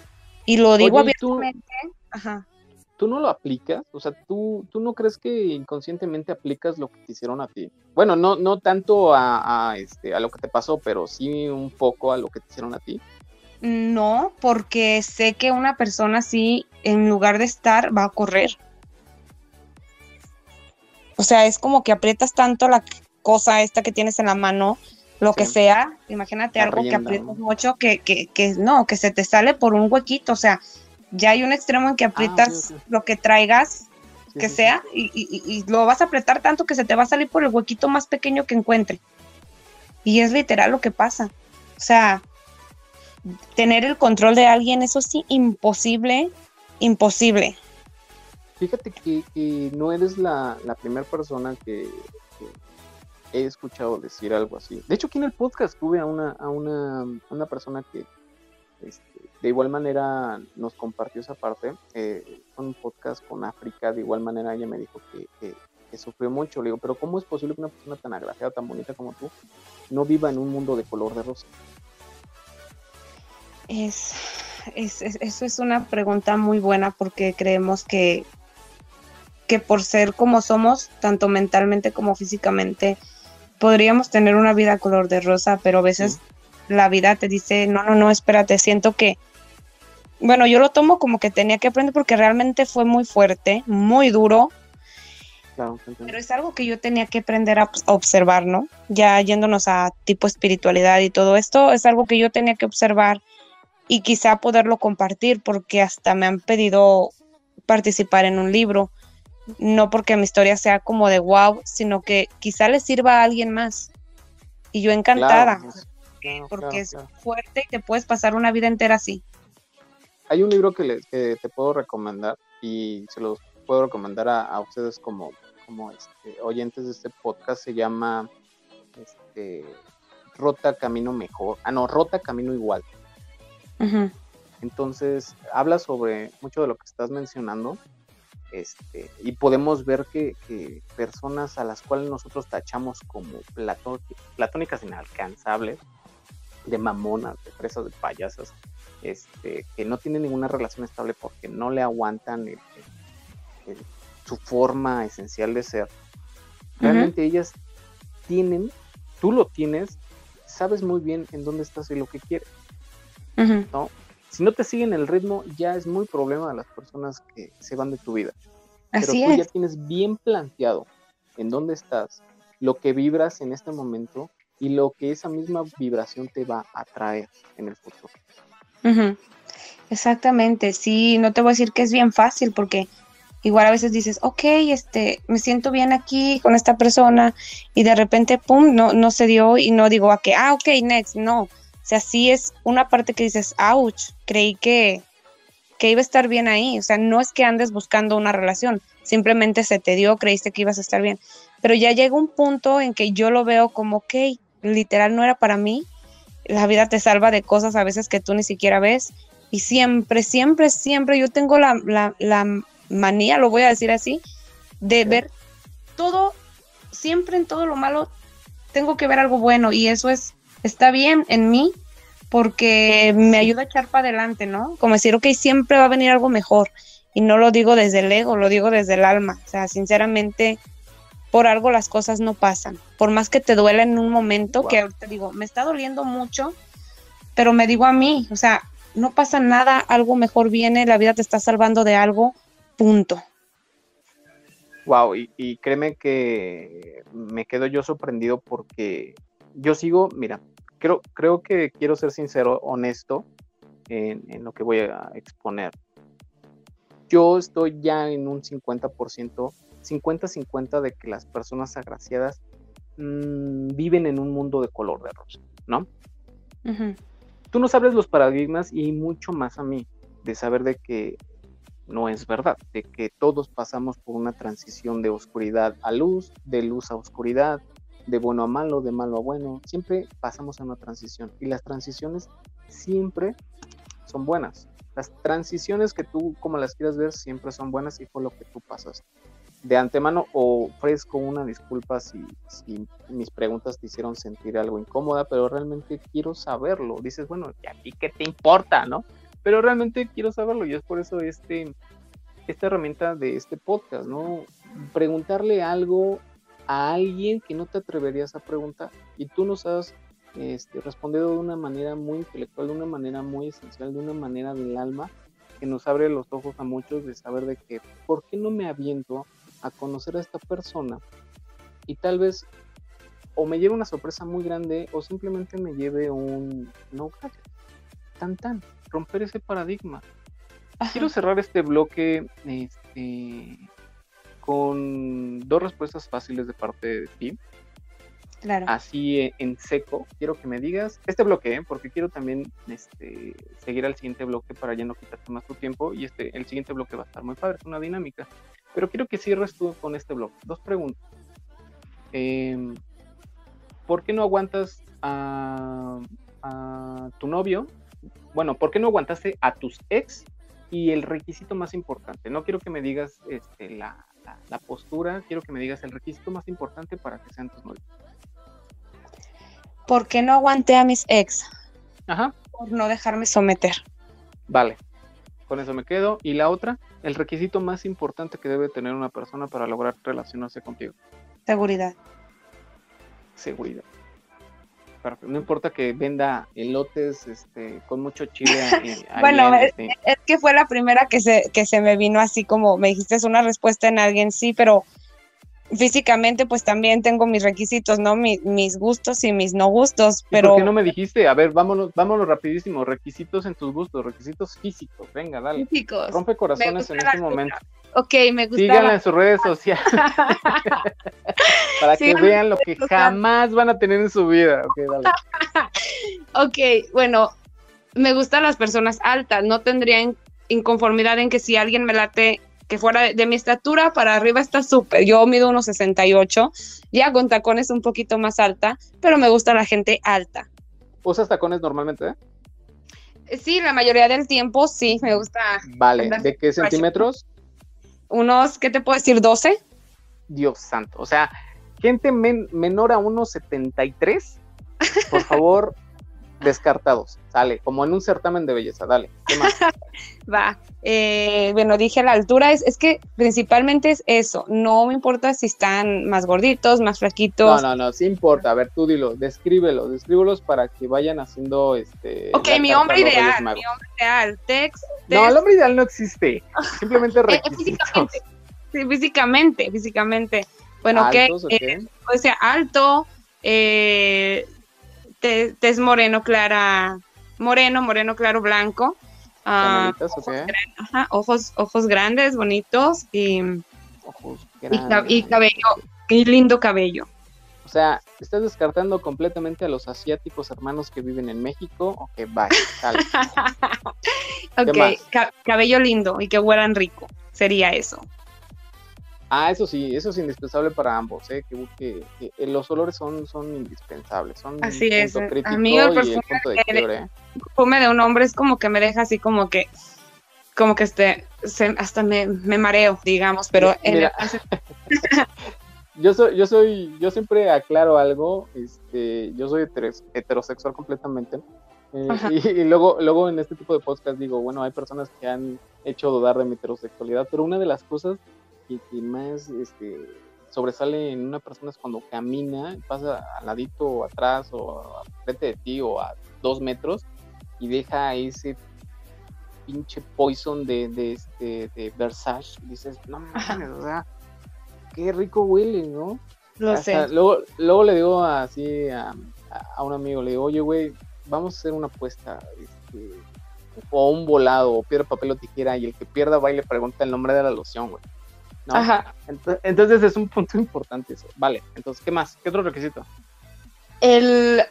Y lo digo Oye, ¿y tú- abiertamente. Ajá. tú no lo aplicas, o sea, tú, tú no crees que inconscientemente aplicas lo que te hicieron a ti. Bueno, no, no tanto a, este, a lo que te pasó, pero sí un poco a lo que te hicieron a ti. No, porque sé que una persona así, en lugar de estar, va a correr. O sea, es como que aprietas tanto la cosa esta que tienes en la mano, lo que sea, imagínate algo que aprietas mucho, que, que, que no, que se te sale por un huequito, o sea, ya hay un extremo en que ah, aprietas lo que traigas, que sea, y, lo vas a apretar tanto que se te va a salir por el huequito más pequeño que encuentre. Y es literal lo que pasa. O sea, tener el control de alguien, eso sí, imposible, imposible. Fíjate que, no eres la, primera persona que, he escuchado decir algo así. De hecho, aquí en el podcast tuve a una, a una, una persona que este, de igual manera nos compartió esa parte. Eh, un podcast con África, de igual manera ella me dijo que, sufrió mucho. Le digo, pero ¿cómo es posible que una persona tan agraciada, tan bonita como tú, no viva en un mundo de color de rosa? Es, eso es una pregunta muy buena porque creemos que, que por ser como somos, tanto mentalmente como físicamente, podríamos tener una vida color de rosa, pero a veces la vida te dice, no, no, no, espérate, siento que, bueno, yo lo tomo como que tenía que aprender porque realmente fue muy fuerte, muy duro. pero es algo que yo tenía que aprender a, observar, ¿no? Ya yéndonos a tipo espiritualidad y todo esto, es algo que yo tenía que observar y quizá poderlo compartir porque hasta me han pedido participar en un libro, no porque mi historia sea como de wow, sino que quizá le sirva a alguien más. Y yo encantada porque es fuerte y te puedes pasar una vida entera así. Hay un libro que, te puedo recomendar y se los puedo recomendar a, ustedes como, como este, oyentes de este podcast. Se llama este, Rota Camino Mejor. Ah, no, Rota Camino Igual. Entonces, habla sobre mucho de lo que estás mencionando. Este, y podemos ver que, personas a las cuales nosotros tachamos como platónicas inalcanzables, de mamonas, de fresas, de payasas, este, que no tienen ninguna relación estable porque no le aguantan su forma esencial de ser. Realmente ellas tienen, tú lo tienes, sabes muy bien en dónde estás y lo que quieres. ¿No? Si no te siguen el ritmo, ya es muy problema de las personas que se van de tu vida. Pero tú ya tienes bien planteado en dónde estás, lo que vibras en este momento y lo que esa misma vibración te va a traer en el futuro. Exactamente, sí, no te voy a decir que es bien fácil porque igual a veces dices, ok, este, me siento bien aquí con esta persona y de repente, pum, no, no se dio y no digo a que, ah, ok, next, no. O sea, sí es una parte que dices, ouch, creí que, que iba a estar bien ahí. O sea, no es que andes buscando una relación, simplemente se te dio, creíste que ibas a estar bien. Pero ya llega un punto en que yo lo veo como, ok, literal no era para mí. La vida te salva de cosas a veces que tú ni siquiera ves. Y siempre, siempre, siempre yo tengo la, manía, lo voy a decir así, de ver todo, siempre en todo lo malo, tengo que ver algo bueno. Y eso es, está bien en mí porque me ayuda a echar para adelante, ¿no? Como decir, ok, siempre va a venir algo mejor. Y no lo digo desde el ego, lo digo desde el alma. O sea, sinceramente, por algo las cosas no pasan. Por más que te duela en un momento, que ahorita digo, me está doliendo mucho, pero me digo a mí, o sea, no pasa nada, algo mejor viene, la vida te está salvando de algo, punto. Wow, y, créeme que me quedo yo sorprendido porque yo sigo, mira, creo, creo que quiero ser sincero, honesto en, en lo que voy a exponer. Yo estoy ya en un 50% 50-50 de que las personas agraciadas mm, viven en un mundo de color de rosa, ¿no? Tú no sabes los paradigmas y mucho más a mí de saber de que no es verdad, de que todos pasamos por una transición de oscuridad a luz, de luz a oscuridad, de bueno a malo, de malo a bueno, siempre pasamos en una transición y las transiciones siempre son buenas. Las transiciones que tú como las quieras ver siempre son buenas y fue lo que tú pasaste de antemano ofrezco una disculpa si, mis preguntas te hicieron sentir algo incómoda, pero realmente quiero saberlo. Dices, bueno, ¿y a ti qué te importa, no? Pero realmente quiero saberlo y es por eso este, esta herramienta de este podcast, ¿no? Preguntarle algo a alguien que no te atreverías a preguntar y tú nos has este, respondido de una manera muy intelectual, de una manera muy esencial, de una manera del alma que nos abre los ojos a muchos de saber de que, ¿por qué no me aviento a conocer a esta persona? Y tal vez o me lleve una sorpresa muy grande o simplemente me lleve un no gracias. Tan tan, romper ese paradigma. Quiero cerrar este bloque este, con dos respuestas fáciles de parte de ti. Claro. Así eh, en seco, quiero que me digas este bloque, ¿eh? porque quiero también este, seguir al siguiente bloque para ya no quitarte más tu tiempo. Y este, el siguiente bloque va a estar muy padre, es una dinámica. Pero quiero que cierres tú con este bloque. Dos preguntas. Em, ¿Por qué no aguantas a, a tu novio? Bueno, ¿por qué no aguantaste a tus ex y el requisito más importante, no quiero que me digas este, la, la, postura, quiero que me digas el requisito más importante para que sean tus novios. ¿Por qué no aguanté a mis ex? Ajá. Por no dejarme someter. Vale, con eso me quedo. Y la otra, el requisito más importante que debe tener una persona para lograr relacionarse contigo. Seguridad. Seguridad. No importa que venda elotes este, con mucho chile. bueno, es, que fue la primera que se, que se me vino así como me dijiste, es una respuesta en alguien, sí, pero físicamente pues también tengo mis requisitos, ¿no? mis gustos y mis no gustos, pero... ¿Por qué no me dijiste? A ver, vámonos, vámonos rapidísimo, requisitos en tus gustos, requisitos físicos, venga, dale. Físicos. Rompe corazones en este momento. Ok, me gusta. Síganla en sus redes sociales. Para que vean lo que jamás van a tener en su vida. Ok, dale. ok, bueno, me gustan las personas altas, no tendría inconformidad en que si alguien me late que fuera de, mi estatura para arriba está súper. Yo mido unos 68, ya con tacones un poquito más alta, pero me gusta la gente alta. ¿Usas tacones normalmente? Eh? Sí, la mayoría del tiempo sí, me gusta. Vale, ¿de qué centímetros? Unos, ¿qué te puedo decir? 12. Dios santo, o sea, gente menor a unos 73, por favor, descartados. Sale, como en un certamen de belleza. Dale, ¿qué más? Va. Eh, bueno, dije la altura, es, es que principalmente es eso. No me importa si están más gorditos, más flaquitos. No, no, no, sí importa. A ver, tú dilo, descríbelo, descríbelos para que vayan haciendo este. Ok, mi hombre ideal, mi hombre ideal. Tex, No, el hombre ideal no existe. Simplemente eh, requisitos. físicamente, sí, físicamente, físicamente. Bueno, que eh, o sea, alto, eh, tez moreno clara, moreno, moreno claro blanco. Uh, ojos, ojos, grandes, bonitos y, ojos y, cabello, y lindo cabello. O sea, ¿estás descartando completamente a los asiáticos hermanos que viven en México? Ok, bye, ok, cabello lindo y que huelan rico, sería eso. Ah, eso sí, eso es indispensable para ambos, ¿eh? que, que, los olores son, son indispensables, son así es. a mí el perfume, de, ¿eh? perfume de un hombre es como que me deja así como que, como que este, hasta me, me, mareo, digamos, pero en yo soy, yo soy, yo siempre aclaro algo, este, yo soy heterosexual completamente. Eh, y, y, luego, luego en este tipo de podcast digo, bueno, hay personas que han hecho dudar de mi heterosexualidad, pero una de las cosas que, más este, sobresale en una persona es cuando camina, pasa al ladito o atrás o frente de ti o a dos metros y deja ese pinche poison de, de, este, de Versace. Dices, no mames, o sea, qué rico huele, ¿no? Lo sé. Luego, luego le digo así a, a, un amigo, le digo, oye, güey, vamos a hacer una apuesta, este, o un volado, o piedra, papel o tijera, y el que pierda va y le pregunta el nombre de la loción, güey. Ajá. Entonces, es un punto importante eso. Vale, entonces, ¿qué más? ¿Qué otro requisito? El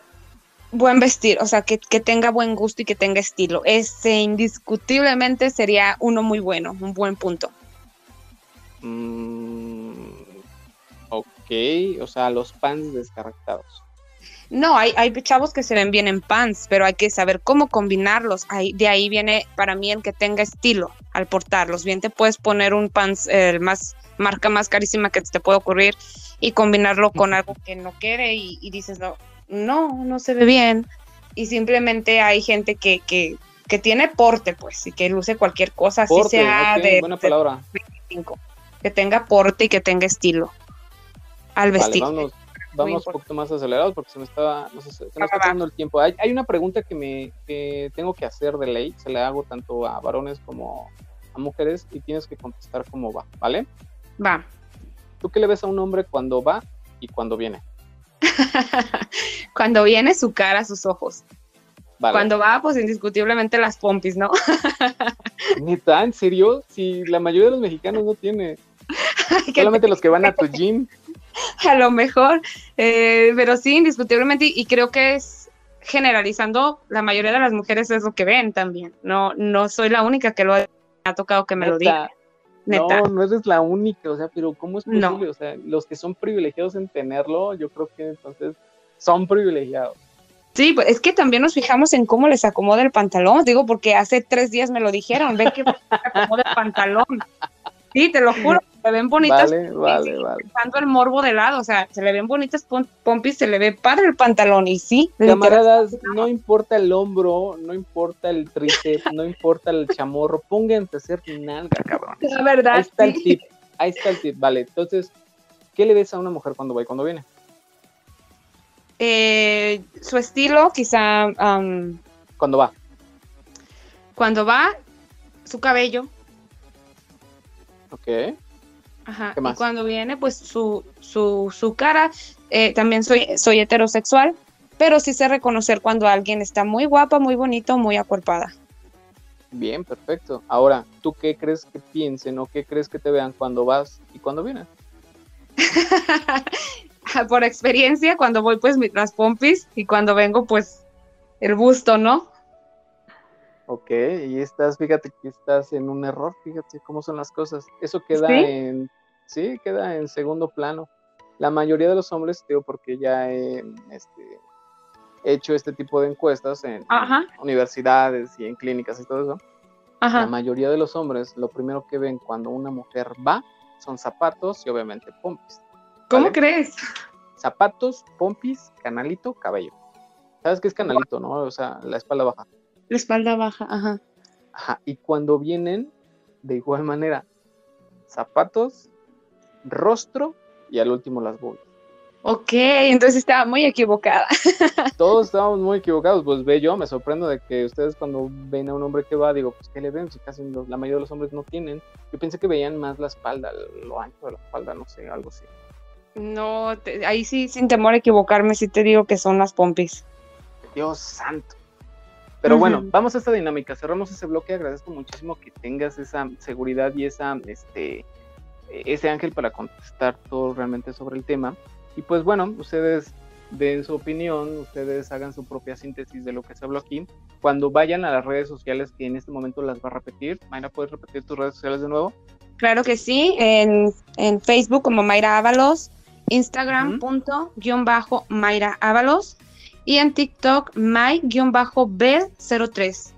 buen vestir, o sea, que, tenga buen gusto y que tenga estilo. Ese indiscutiblemente sería uno muy bueno, un buen punto. Mm, ok, o sea, los pants descaractados. No, hay, hay chavos que se ven bien en pants, pero hay que saber cómo combinarlos. Ahí, de ahí viene para mí el que tenga estilo al portarlos. Bien te puedes poner un pants, el más marca más carísima que te puede ocurrir y combinarlo con algo que no quiere y, dices, no, no, no se ve bien. Y simplemente hay gente que, que, que tiene porte, pues, y que luce cualquier cosa, así Porte, sea ok, de, buena de palabra. 25, que tenga porte y que tenga estilo al Vale, vestir. Vamos un poquito más acelerados porque se me está, no sé, se Va, está pasando el tiempo. Hay, hay una pregunta que me que tengo que hacer de ley, se la hago tanto a varones como a mujeres y tienes que contestar cómo va, ¿vale? Va. ¿Tú qué le ves a un hombre cuando va y cuando viene? Cuando viene su cara, sus ojos. Vale. Cuando va, pues indiscutiblemente las pompis, ¿no? ¿Neta? ¿En serio? Si la mayoría de los mexicanos no tiene. Solamente los que van a tu gym. a lo mejor, eh, pero sí, indiscutiblemente, y, y creo que es generalizando, la mayoría de las mujeres es lo que ven también. No, no soy la única que lo ha, ha tocado que me lo diga. Neta. No, no eres la única, o sea, pero ¿cómo es No. posible? O sea, los que son privilegiados en tenerlo, yo creo que entonces son privilegiados. Sí, pues es que también nos fijamos en cómo les acomoda el pantalón, digo, porque hace tres días me lo dijeron, ven que acomoda el pantalón. Sí, te lo juro, se ven bonitas, Vale, vale, vale. el morbo de lado, o sea, se le ven bonitas pom- pompis, se le ve padre el pantalón, y sí, Camaradas, no importa el hombro, no importa el tríceps, no importa el chamorro, pónganse a hacer nalga, cabrón. la verdad, Ahí está el tip, ahí está el tip, vale. Entonces, ¿qué le ves a una mujer cuando va y cuando viene? Eh, su estilo, quizá am, Cuando va. cuando va, su cabello, Ok. Ajá. ¿Qué más? Y cuando viene, pues su, su, su cara, eh, también soy, soy heterosexual, pero sí sé reconocer cuando alguien está muy guapa, muy bonito, muy acuerpada. Bien, perfecto. Ahora, ¿tú qué crees que piensen o qué crees que te vean cuando vas y cuando vienes? Por experiencia, cuando voy, pues mi- las pompis, y cuando vengo, pues el busto, ¿no? Ok, y estás, fíjate que estás en un error, fíjate cómo son las cosas. Eso queda ¿Sí? en, sí, queda en segundo plano. La mayoría de los hombres, tío, porque ya he este, hecho este tipo de encuestas en, Ajá. universidades y en clínicas y todo eso. La mayoría de los hombres, lo primero que ven cuando una mujer va son zapatos y obviamente pompis. ¿Cómo crees? Zapatos, pompis, canalito, cabello. ¿Sabes qué es canalito, no? O sea, la espalda baja. La espalda baja, ajá. Ajá, y cuando vienen, de igual manera, zapatos, rostro y al último las boobies. Ok, entonces estaba muy equivocada. Todos estábamos muy equivocados, pues ve yo, me sorprendo de que ustedes cuando ven a un hombre que va, digo, pues ¿qué le ven? Si casi los- la mayoría de los hombres no tienen. Yo pensé que veían más la espalda, lo ancho de la espalda, no sé, algo así. No, te- ahí sí, sin temor a equivocarme, sí te digo que son las pompis. Dios santo. Pero bueno, vamos a esta dinámica, cerramos ese bloque, agradezco muchísimo que tengas esa seguridad y esa, este, ese ángel para contestar todo realmente sobre el tema. Y pues bueno, ustedes den su opinión, ustedes hagan su propia síntesis de lo que se habló aquí. Cuando vayan a las redes sociales, que en este momento las va a repetir, Mayra, ¿puedes repetir tus redes sociales de nuevo? Claro que sí, en, en Facebook como Mayra Ábalos, Instagram punto guion bajo Mayra Ábalos y en TikTok my-bel03.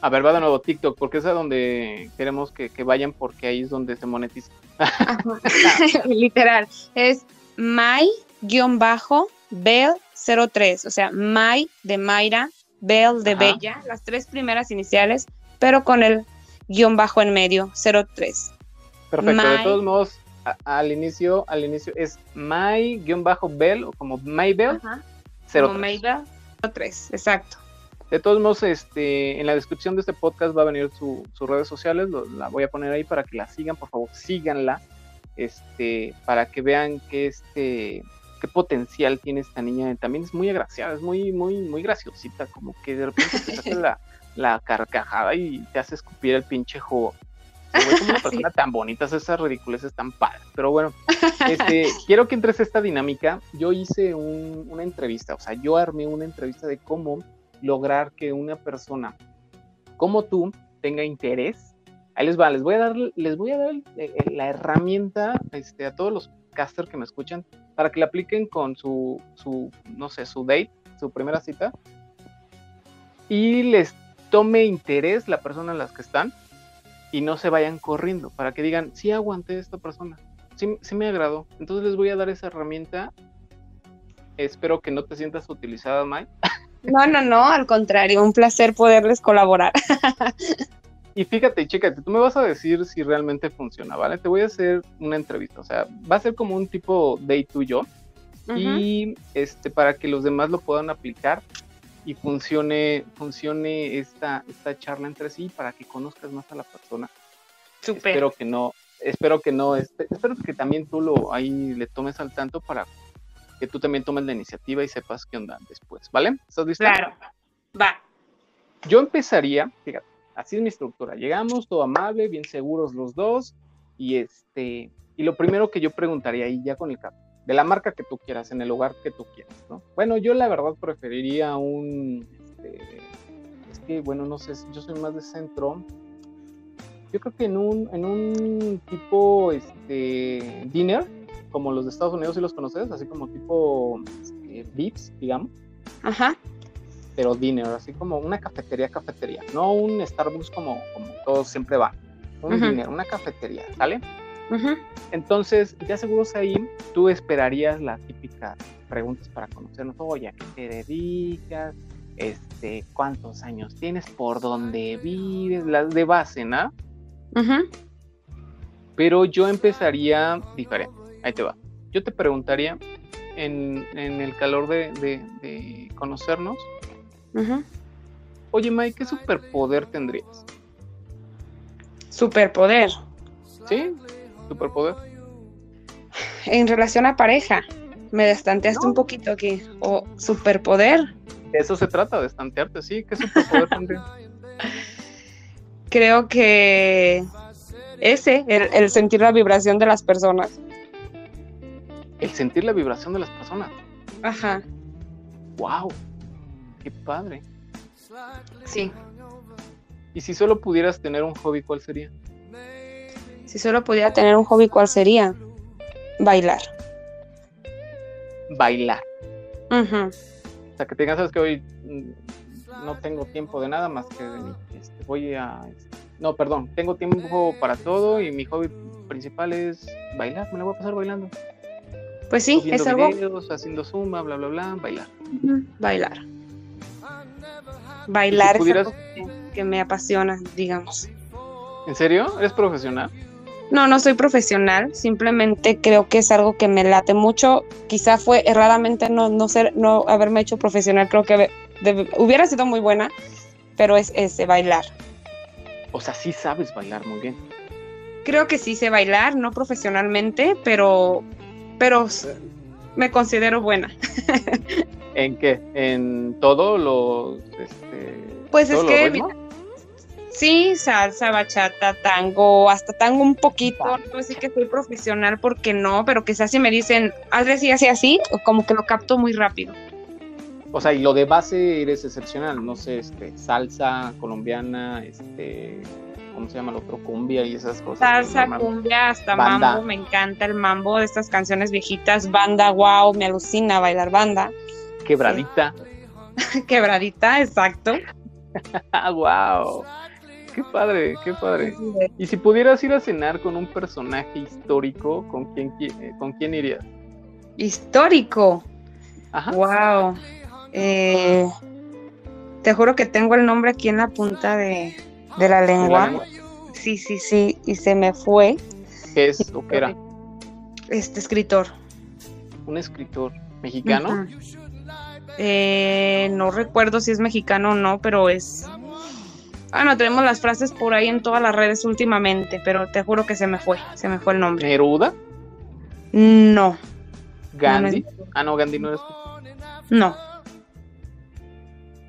A ver, va de nuevo TikTok, porque es a donde queremos que, que vayan, porque ahí es donde se monetiza. Literal, es my-bel03, o sea, my de Mayra, Bel de Ajá. Bella, las tres primeras iniciales, pero con el guion bajo en medio, 03. Perfecto, de My- todos modos, a- al inicio, al inicio es my-bell o como mybell Ajá. 03. Como Maybell 03, exacto. De todos modos, este, en la descripción de este podcast va a venir su- sus redes sociales, lo- la voy a poner ahí para que la sigan, por favor, síganla, este, para que vean que este, qué potencial tiene esta niña. También es muy agraciada, es muy, muy, muy graciosita, como que de repente te hace la, la carcajada y te hace escupir el pinche jugo. Como una Sí. persona tan bonita, esas ridiculeces tan padres. Pero bueno, este, quiero que entres a esta dinámica. Yo hice un- una entrevista, o sea, yo armé una entrevista de cómo lograr que una persona como tú tenga interés. Ahí les va, les voy a dar, les voy a dar la herramienta este, a todos los casters que me escuchan para que la apliquen con su, su, no sé, su date, su primera cita, y les tome interés la persona en las que están y no se vayan corriendo, para que digan, sí aguanté a esta persona, sí, sí me agradó. Entonces les voy a dar esa herramienta. Espero que no te sientas utilizada, Mike. No, no, no, al contrario, un placer poderles colaborar. Y fíjate, chécate, tú me vas a decir si realmente funciona, ¿vale? Te voy a hacer una entrevista, o sea, va a ser como un tipo de tú y yo, y este, para que los demás lo puedan aplicar y funcione, funcione esta, esta charla entre sí para que conozcas más a la persona. Súper. Espero que no, espero que no, este, espero que también tú lo ahí le tomes al tanto para que tú también tomes la iniciativa y sepas qué onda después, ¿vale? ¿Estás lista? Claro, va. Yo empezaría, fíjate, así es mi estructura. Llegamos todo amable, bien seguros los dos, y este, y lo primero que yo preguntaría ahí ya con el cap, de la marca que tú quieras, en el lugar que tú quieras, ¿no? Bueno, yo la verdad preferiría un, este, es que, bueno, no sé, yo soy más de centro. Yo creo que en un, en un tipo, este, dinner, como los de Estados Unidos, si los conoces, así como tipo este, Vips, digamos. Ajá. Pero dinner, así como una cafetería, cafetería, no un Starbucks como, como todos siempre van. Un dinner, una cafetería, ¿sale? Entonces, ya seguros ahí, tú esperarías las típicas preguntas para conocernos. Oye, ¿a qué te dedicas? Este, ¿cuántos años tienes? ¿Por dónde vives? Las de base, ¿no? Ujú. Pero yo empezaría diferente. Ahí te va. Yo te preguntaría, en, en el calor de, de- de conocernos, oye, Mike, ¿qué superpoder tendrías? Superpoder. ¿Sí? ¿Superpoder? En relación a pareja, me destanteaste No. un poquito aquí. O superpoder. De eso se trata, de estantearte, ¿sí? ¿Qué superpoder tendrías? Creo que ese, el, el sentir la vibración de las personas. El sentir la vibración de las personas. Ajá, ¡Wow! ¡Qué padre! sí. Y si solo pudieras tener un hobby, ¿cuál sería? Si solo pudiera tener un hobby, ¿cuál sería? Bailar. Bailar. Ujú. O sea, que tengas, sabes que hoy mm, no tengo tiempo de nada más que este, voy a... No, perdón, tengo tiempo para todo y mi hobby principal es bailar, me la voy a pasar bailando. Pues sí, es algo. videos, haciendo zumba, bla, bla, bla, bailar. Bailar. Bailar pudieras- es algo que me apasiona, digamos. ¿En serio? ¿Eres profesional? No, no soy profesional, simplemente creo que es algo que me late mucho. Quizá fue erradamente no, no ser, no haberme hecho profesional, creo que hubiera sido muy buena, pero es bailar. O sea, sí sabes bailar muy bien. Creo que sí sé bailar, no profesionalmente, pero, pero me considero buena. ¿En qué? ¿En todo lo... Este, Pues es lo que ritmo? Sí, salsa, bachata, tango, hasta tango un poquito. No decir que soy profesional porque no, pero quizás si me dicen, hazle así, así, así, o como que lo capto muy rápido. O sea, y lo de base eres excepcional, no sé, este, salsa colombiana, este, ¿cómo se llama el otro? Cumbia y esas cosas. Salsa, cumbia, hasta Banda. mambo, me encanta el mambo de estas canciones viejitas, banda, wow, me alucina bailar banda. Quebradita. Quebradita, exacto. ¡Ah, wow! ¡Qué padre, qué padre! Y si pudieras ir a cenar con un personaje histórico, ¿con quién, qui- eh, ¿con quién irías? Histórico, Ajá. wow. Eh, te juro que tengo el nombre aquí en la punta de, de la ¿De la lengua. Sí, sí, sí, y se me fue ¿Qué es o qué era? este escritor. Un escritor mexicano. Eh, no recuerdo si es mexicano o no, pero es. Bueno, tenemos las frases por ahí en todas las redes últimamente, pero te juro que se me fue, se me fue el nombre. Neruda, No, Gandhi. No, no Ah, no, Gandhi no eres tú. no,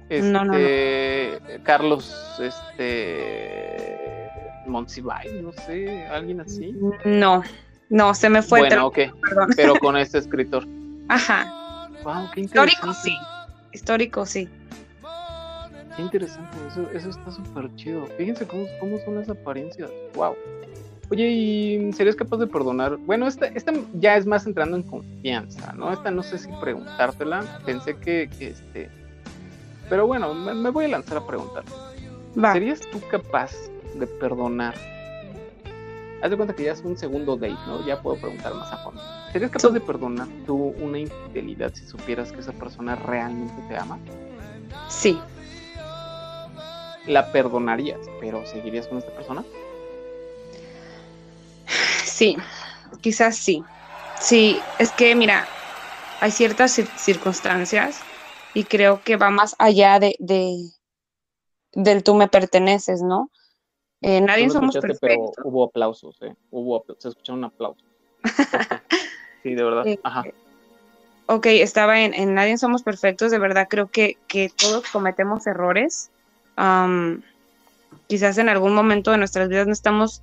Este, No, no, Carlos, este, Monsiváis, no sé, alguien así. no, no, se me fue. bueno, ok, perdón. pero con este escritor. Ajá, Wow, qué histórico interesante. sí, histórico sí. Qué interesante, eso, eso está súper chido. Fíjense cómo, cómo son las apariencias. Wow. Oye, ¿y serías capaz de perdonar? Bueno, esta, esta ya es más entrando en confianza, ¿no? Esta no sé si preguntártela. Pensé que, que este. Pero bueno, me, me voy a lanzar a preguntar. Va. ¿Serías tú capaz de perdonar? Haz de cuenta que ya es un segundo date, ¿no? Ya puedo preguntar más a fondo. ¿Serías capaz Sí. de perdonar tú una infidelidad si supieras que esa persona realmente te ama? Sí. La perdonarías, pero ¿seguirías con esta persona? Sí, quizás sí. Sí, es que mira, hay ciertas cir- circunstancias y creo que va más allá de, de- del tú me perteneces, ¿no? Eh, nadie somos perfectos. pero hubo aplausos, ¿eh? Hubo, apl- se escucharon aplausos. sí, de verdad. Eh, Ajá. Ok, estaba en, en Nadie somos perfectos, de verdad creo que, que todos cometemos errores. Am, quizás en algún momento de nuestras vidas no estamos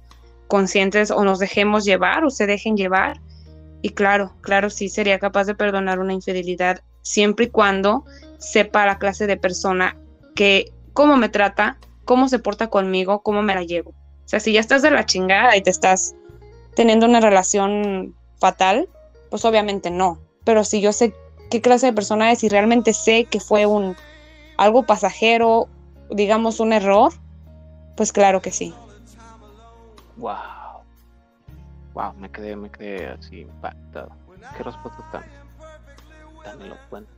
conscientes o nos dejemos llevar o se dejen llevar. Y claro, claro, sí sería capaz de perdonar una infidelidad siempre y cuando sepa la clase de persona que cómo me trata, cómo se porta conmigo, cómo me la llevo. O sea, si ya estás de la chingada y te estás teniendo una relación fatal, pues obviamente no. Pero si yo sé qué clase de persona es y realmente sé que fue un algo pasajero, digamos un error, pues claro que sí. Wow. Wow, me quedé, me quedé así impactado. Qué respuesta tan, tan elocuente.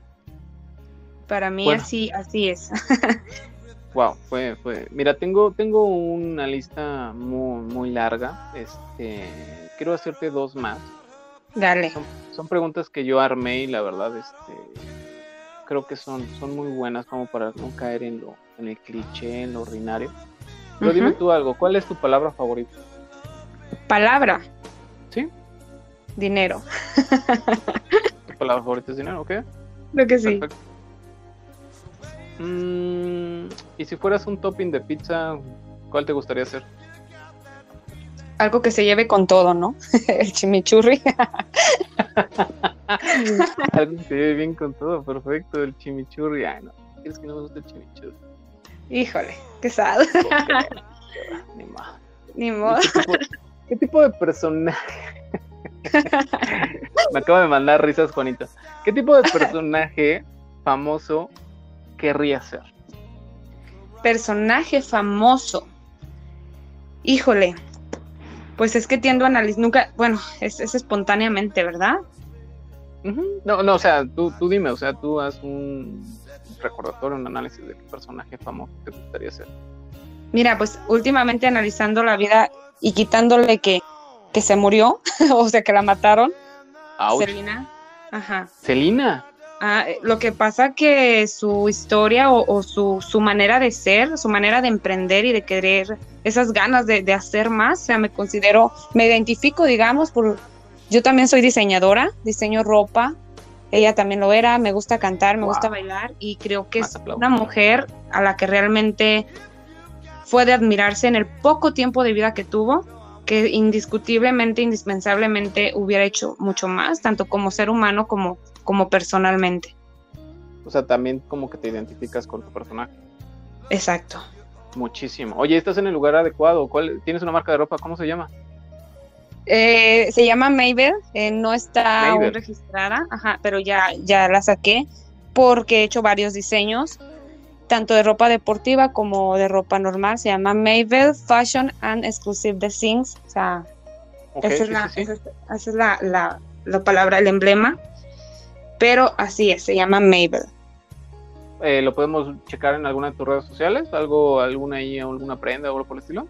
Para mí Bueno. así, así es. Wow, fue, fue. Mira, tengo, tengo una lista muy, muy larga. Este, quiero hacerte dos más. Dale. Son, son preguntas que yo armé y la verdad, este, creo que son, son muy buenas como para no caer en lo, en el cliché, en lo ordinario. Pero dime Ujú. tú algo, ¿cuál es tu palabra favorita? Palabra, ¿Sí? dinero. ¿Tu palabra favorita es dinero? ¿Ok? Creo que sí. Perfecto. Mm, y si fueras un topping de pizza, ¿cuál te gustaría hacer? Algo que se lleve con todo, ¿no? El chimichurri. Algo que se lleve bien con todo, perfecto, el chimichurri. Ay, no, ¿quieres que no me gusta el chimichurri? Híjole, qué sad. Ni más. Ni ¿Y modo. ¿Qué tipo, qué tipo de personaje? Me acaba de mandar risas, Juanita. ¿Qué tipo de personaje famoso querría ser? Personaje famoso. Híjole. Pues es que tiendo a analizar, nunca, bueno, es, es espontáneamente, ¿verdad? No, no, o sea, tú, tú dime, o sea, tú haz un recordatorio, un análisis de qué personaje famoso te gustaría ser. Mira, pues últimamente analizando la vida y quitándole que, que se murió, o sea, que la mataron, Ouch. Selena. Ajá. Celina. Ah, eh, lo que pasa que su historia o, o su, su manera de ser, su manera de emprender y de querer, esas ganas de, de hacer más, o sea, me considero, me identifico, digamos, por, yo también soy diseñadora, diseño ropa, ella también lo era, me gusta cantar, me Wow. gusta bailar y creo que Más es aplausos. una mujer a la que realmente fue de admirarse en el poco tiempo de vida que tuvo, que indiscutiblemente, indispensablemente hubiera hecho mucho más, tanto como ser humano como, como personalmente. O sea, también como que te identificas con tu personaje. Exacto. Muchísimo. Oye, ¿estás en el lugar adecuado? ¿Cuál, ¿Tienes una marca de ropa? ¿Cómo se llama? Eh, se llama Mabel, eh, no está aún registrada, ajá, pero ya, ya la saqué porque he hecho varios diseños, tanto de ropa deportiva como de ropa normal. Se llama Mabel Fashion and Exclusive Designs. O sea, esa es, la, sí, sí. esa es- esa es la, la- la palabra, el emblema. Pero así es, se llama Mabel. Eh, ¿Lo podemos checar en alguna de tus redes sociales? ¿Algo, alguna ahí, alguna prenda o algo por el estilo?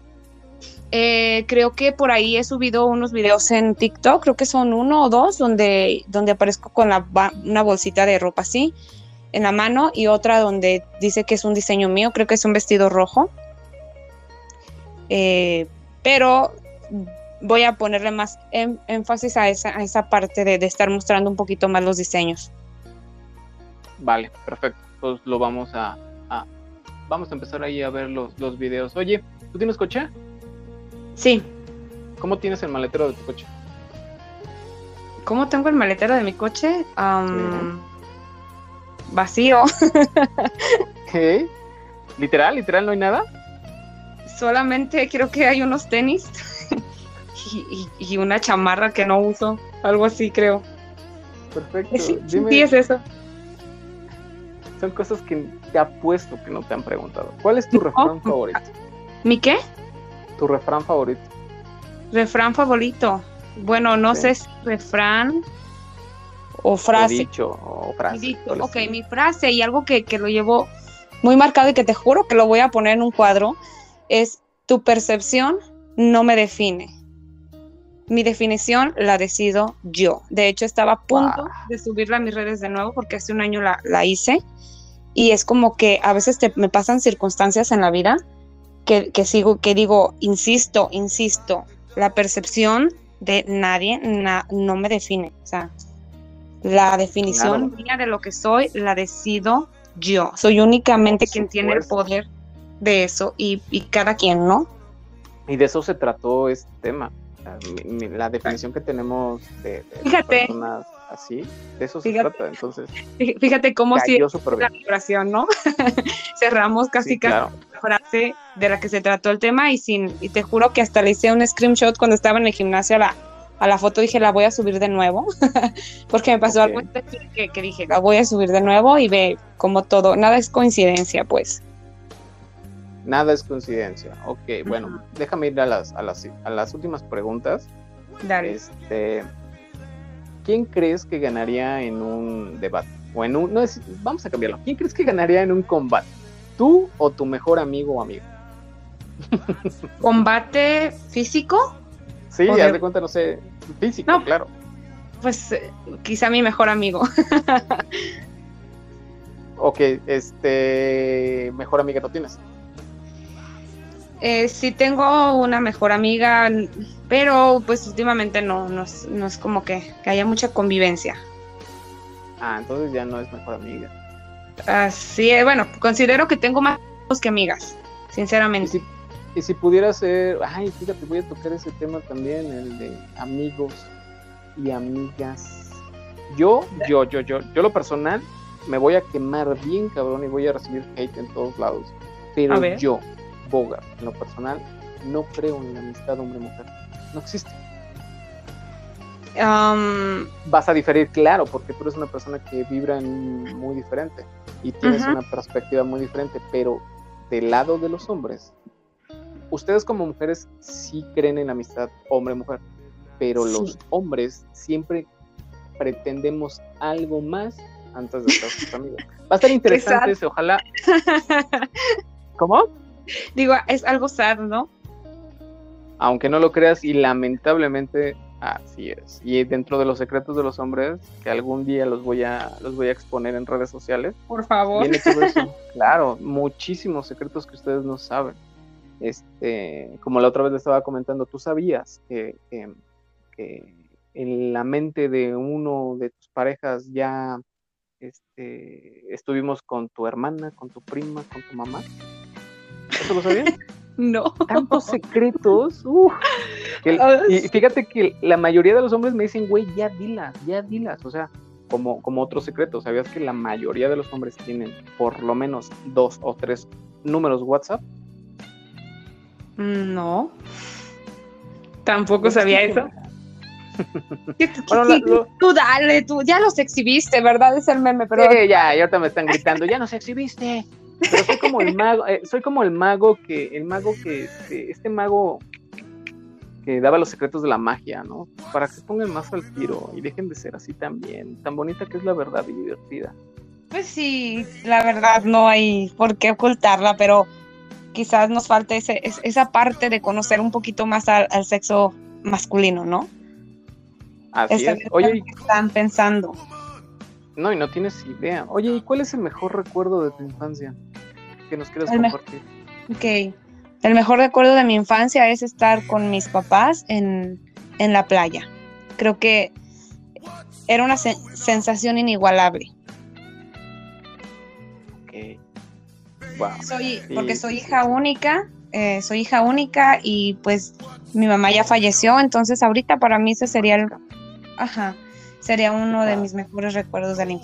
Eh, creo que por ahí he subido unos videos en TikTok, creo que son uno o dos, donde, donde aparezco con una bolsita de ropa así en la mano y otra donde dice que es un diseño mío, creo que es un vestido rojo. Eh, pero voy a ponerle más em- énfasis a esa, a esa parte de, de estar mostrando un poquito más los diseños. Vale, perfecto. Pues lo vamos a, a- vamos a empezar ahí a ver los, los videos. Oye, ¿tú tienes coche? Sí, ¿Cómo tienes el maletero de tu coche? ¿cómo tengo el maletero de mi coche? Am, Vacío. ¿Qué? ¿Literal? ¿Literal no hay nada? Solamente creo que hay unos tenis y, y- y una chamarra que no uso, algo así creo. Perfecto. Sí, sí, Dime, sí, es eso. son cosas que te apuesto que no te han preguntado. ¿Cuál es tu refrán favorito? ¿Mi qué? Tu refrán favorito. Refrán favorito. Bueno, no Sí. sé si refrán o O frase. dicho o frase. Mi dicho. ¿cuál es Ok, mi frase y algo que, que lo llevo muy marcado y que te juro que lo voy a poner en un cuadro, es tu percepción no me define. Mi definición la decido yo. De hecho, estaba a punto de subirla a mis redes de nuevo porque hace un año la, la hice y es como que a veces te, me pasan circunstancias en la vida que, que, sigo, que digo, insisto, insisto, la percepción de nadie no me define. O sea, la definición mía de lo que soy la decido yo. Soy únicamente quien tiene el poder de eso y, y, cada quien, ¿no? Y de eso se trató este tema. La, definición que tenemos de, Fíjate. personas así, de eso se trata. Entonces, fíjate cómo si la vibración, ¿no? Cerramos casi casi la frase de la que se trató el tema y sin y te juro que hasta le hice un screenshot cuando estaba en el gimnasio a la, a la foto dije la voy a subir de nuevo porque me pasó algo que, que dije la voy a subir de nuevo y ve como todo nada es coincidencia pues Nada es coincidencia. Ok, bueno, déjame ir a las, a las, a las últimas preguntas. Dale. Este, ¿Quién crees que ganaría en un debate? O en un, no es, vamos a cambiarlo. ¿Quién crees que ganaría en un combate? ¿Tú o tu mejor amigo o amigo? ¿Combate físico? Sí, ya de... cuenta, no sé, físico, claro. Pues eh, quizá mi mejor amigo. ok, este, mejor amiga no tienes. Eh, sí tengo una mejor amiga, pero pues últimamente no, no, es, como que, haya mucha convivencia. Ah, entonces ya no es mejor amiga. Así es, bueno, considero que tengo más amigos que amigas, sinceramente. Y si, pudiera ser, ay, fíjate, voy a tocar ese tema también, el de amigos y amigas. Yo, yo, yo, yo, yo lo personal, me voy a quemar bien cabrón y voy a recibir hate en todos lados. Pero yo, en lo personal, no creo en la amistad hombre-mujer. No existe. Vas a diferir, claro, porque tú eres una persona que vibra muy diferente y tienes una perspectiva muy diferente, pero del lado de los hombres, ustedes como mujeres sí creen en la amistad hombre-mujer, pero los hombres siempre pretendemos algo más antes de estar sus amigos. Va a estar interesante ojalá. ¿Cómo? Digo, es algo sad, ¿no? Aunque no lo creas, y lamentablemente así es. Y dentro de los secretos de los hombres, que algún día los voy a, los voy a exponer en redes sociales. Por favor. claro, muchísimos secretos que ustedes no saben. Este, como la otra vez le estaba comentando, tú sabías que, que, en la mente de uno de tus parejas ya este, estuvimos con tu hermana, con tu prima, con tu mamá. ¿Eso lo sabías? No. Tantos secretos. y fíjate que la mayoría de los hombres me dicen, güey, ya dilas, ya dilas. O sea, como, como otro secreto, ¿sabías que la mayoría de los hombres tienen por lo menos dos o tres números WhatsApp? No. Tampoco sabía eso. tú, dale, tú ya los exhibiste, ¿verdad? Es el meme, pero. Sí, ya, y ahorita me están gritando, ya nos exhibiste. Pero soy como el mago, eh, soy como el mago que, el mago que, este, mago que daba los secretos de la magia, ¿no? Para que se pongan más al tiro y dejen de ser así también, tan bonita que es la verdad y divertida. Pues sí, la verdad no hay por qué ocultarla, pero quizás nos falte ese, esa parte de conocer un poquito más al, sexo masculino, ¿no? Así es. Oye, están pensando. No, y no tienes idea. Oye, ¿y cuál es el mejor recuerdo de tu infancia que nos quieras compartir? Ok. El mejor recuerdo de mi infancia es estar con mis papás en, la playa. Creo que era una sensación inigualable. Ok. Wow. Soy, porque soy hija única, eh, soy hija única y pues mi mamá ya falleció, entonces ahorita para mí ese sería el... Ajá sería uno de mis mejores recuerdos de la infancia.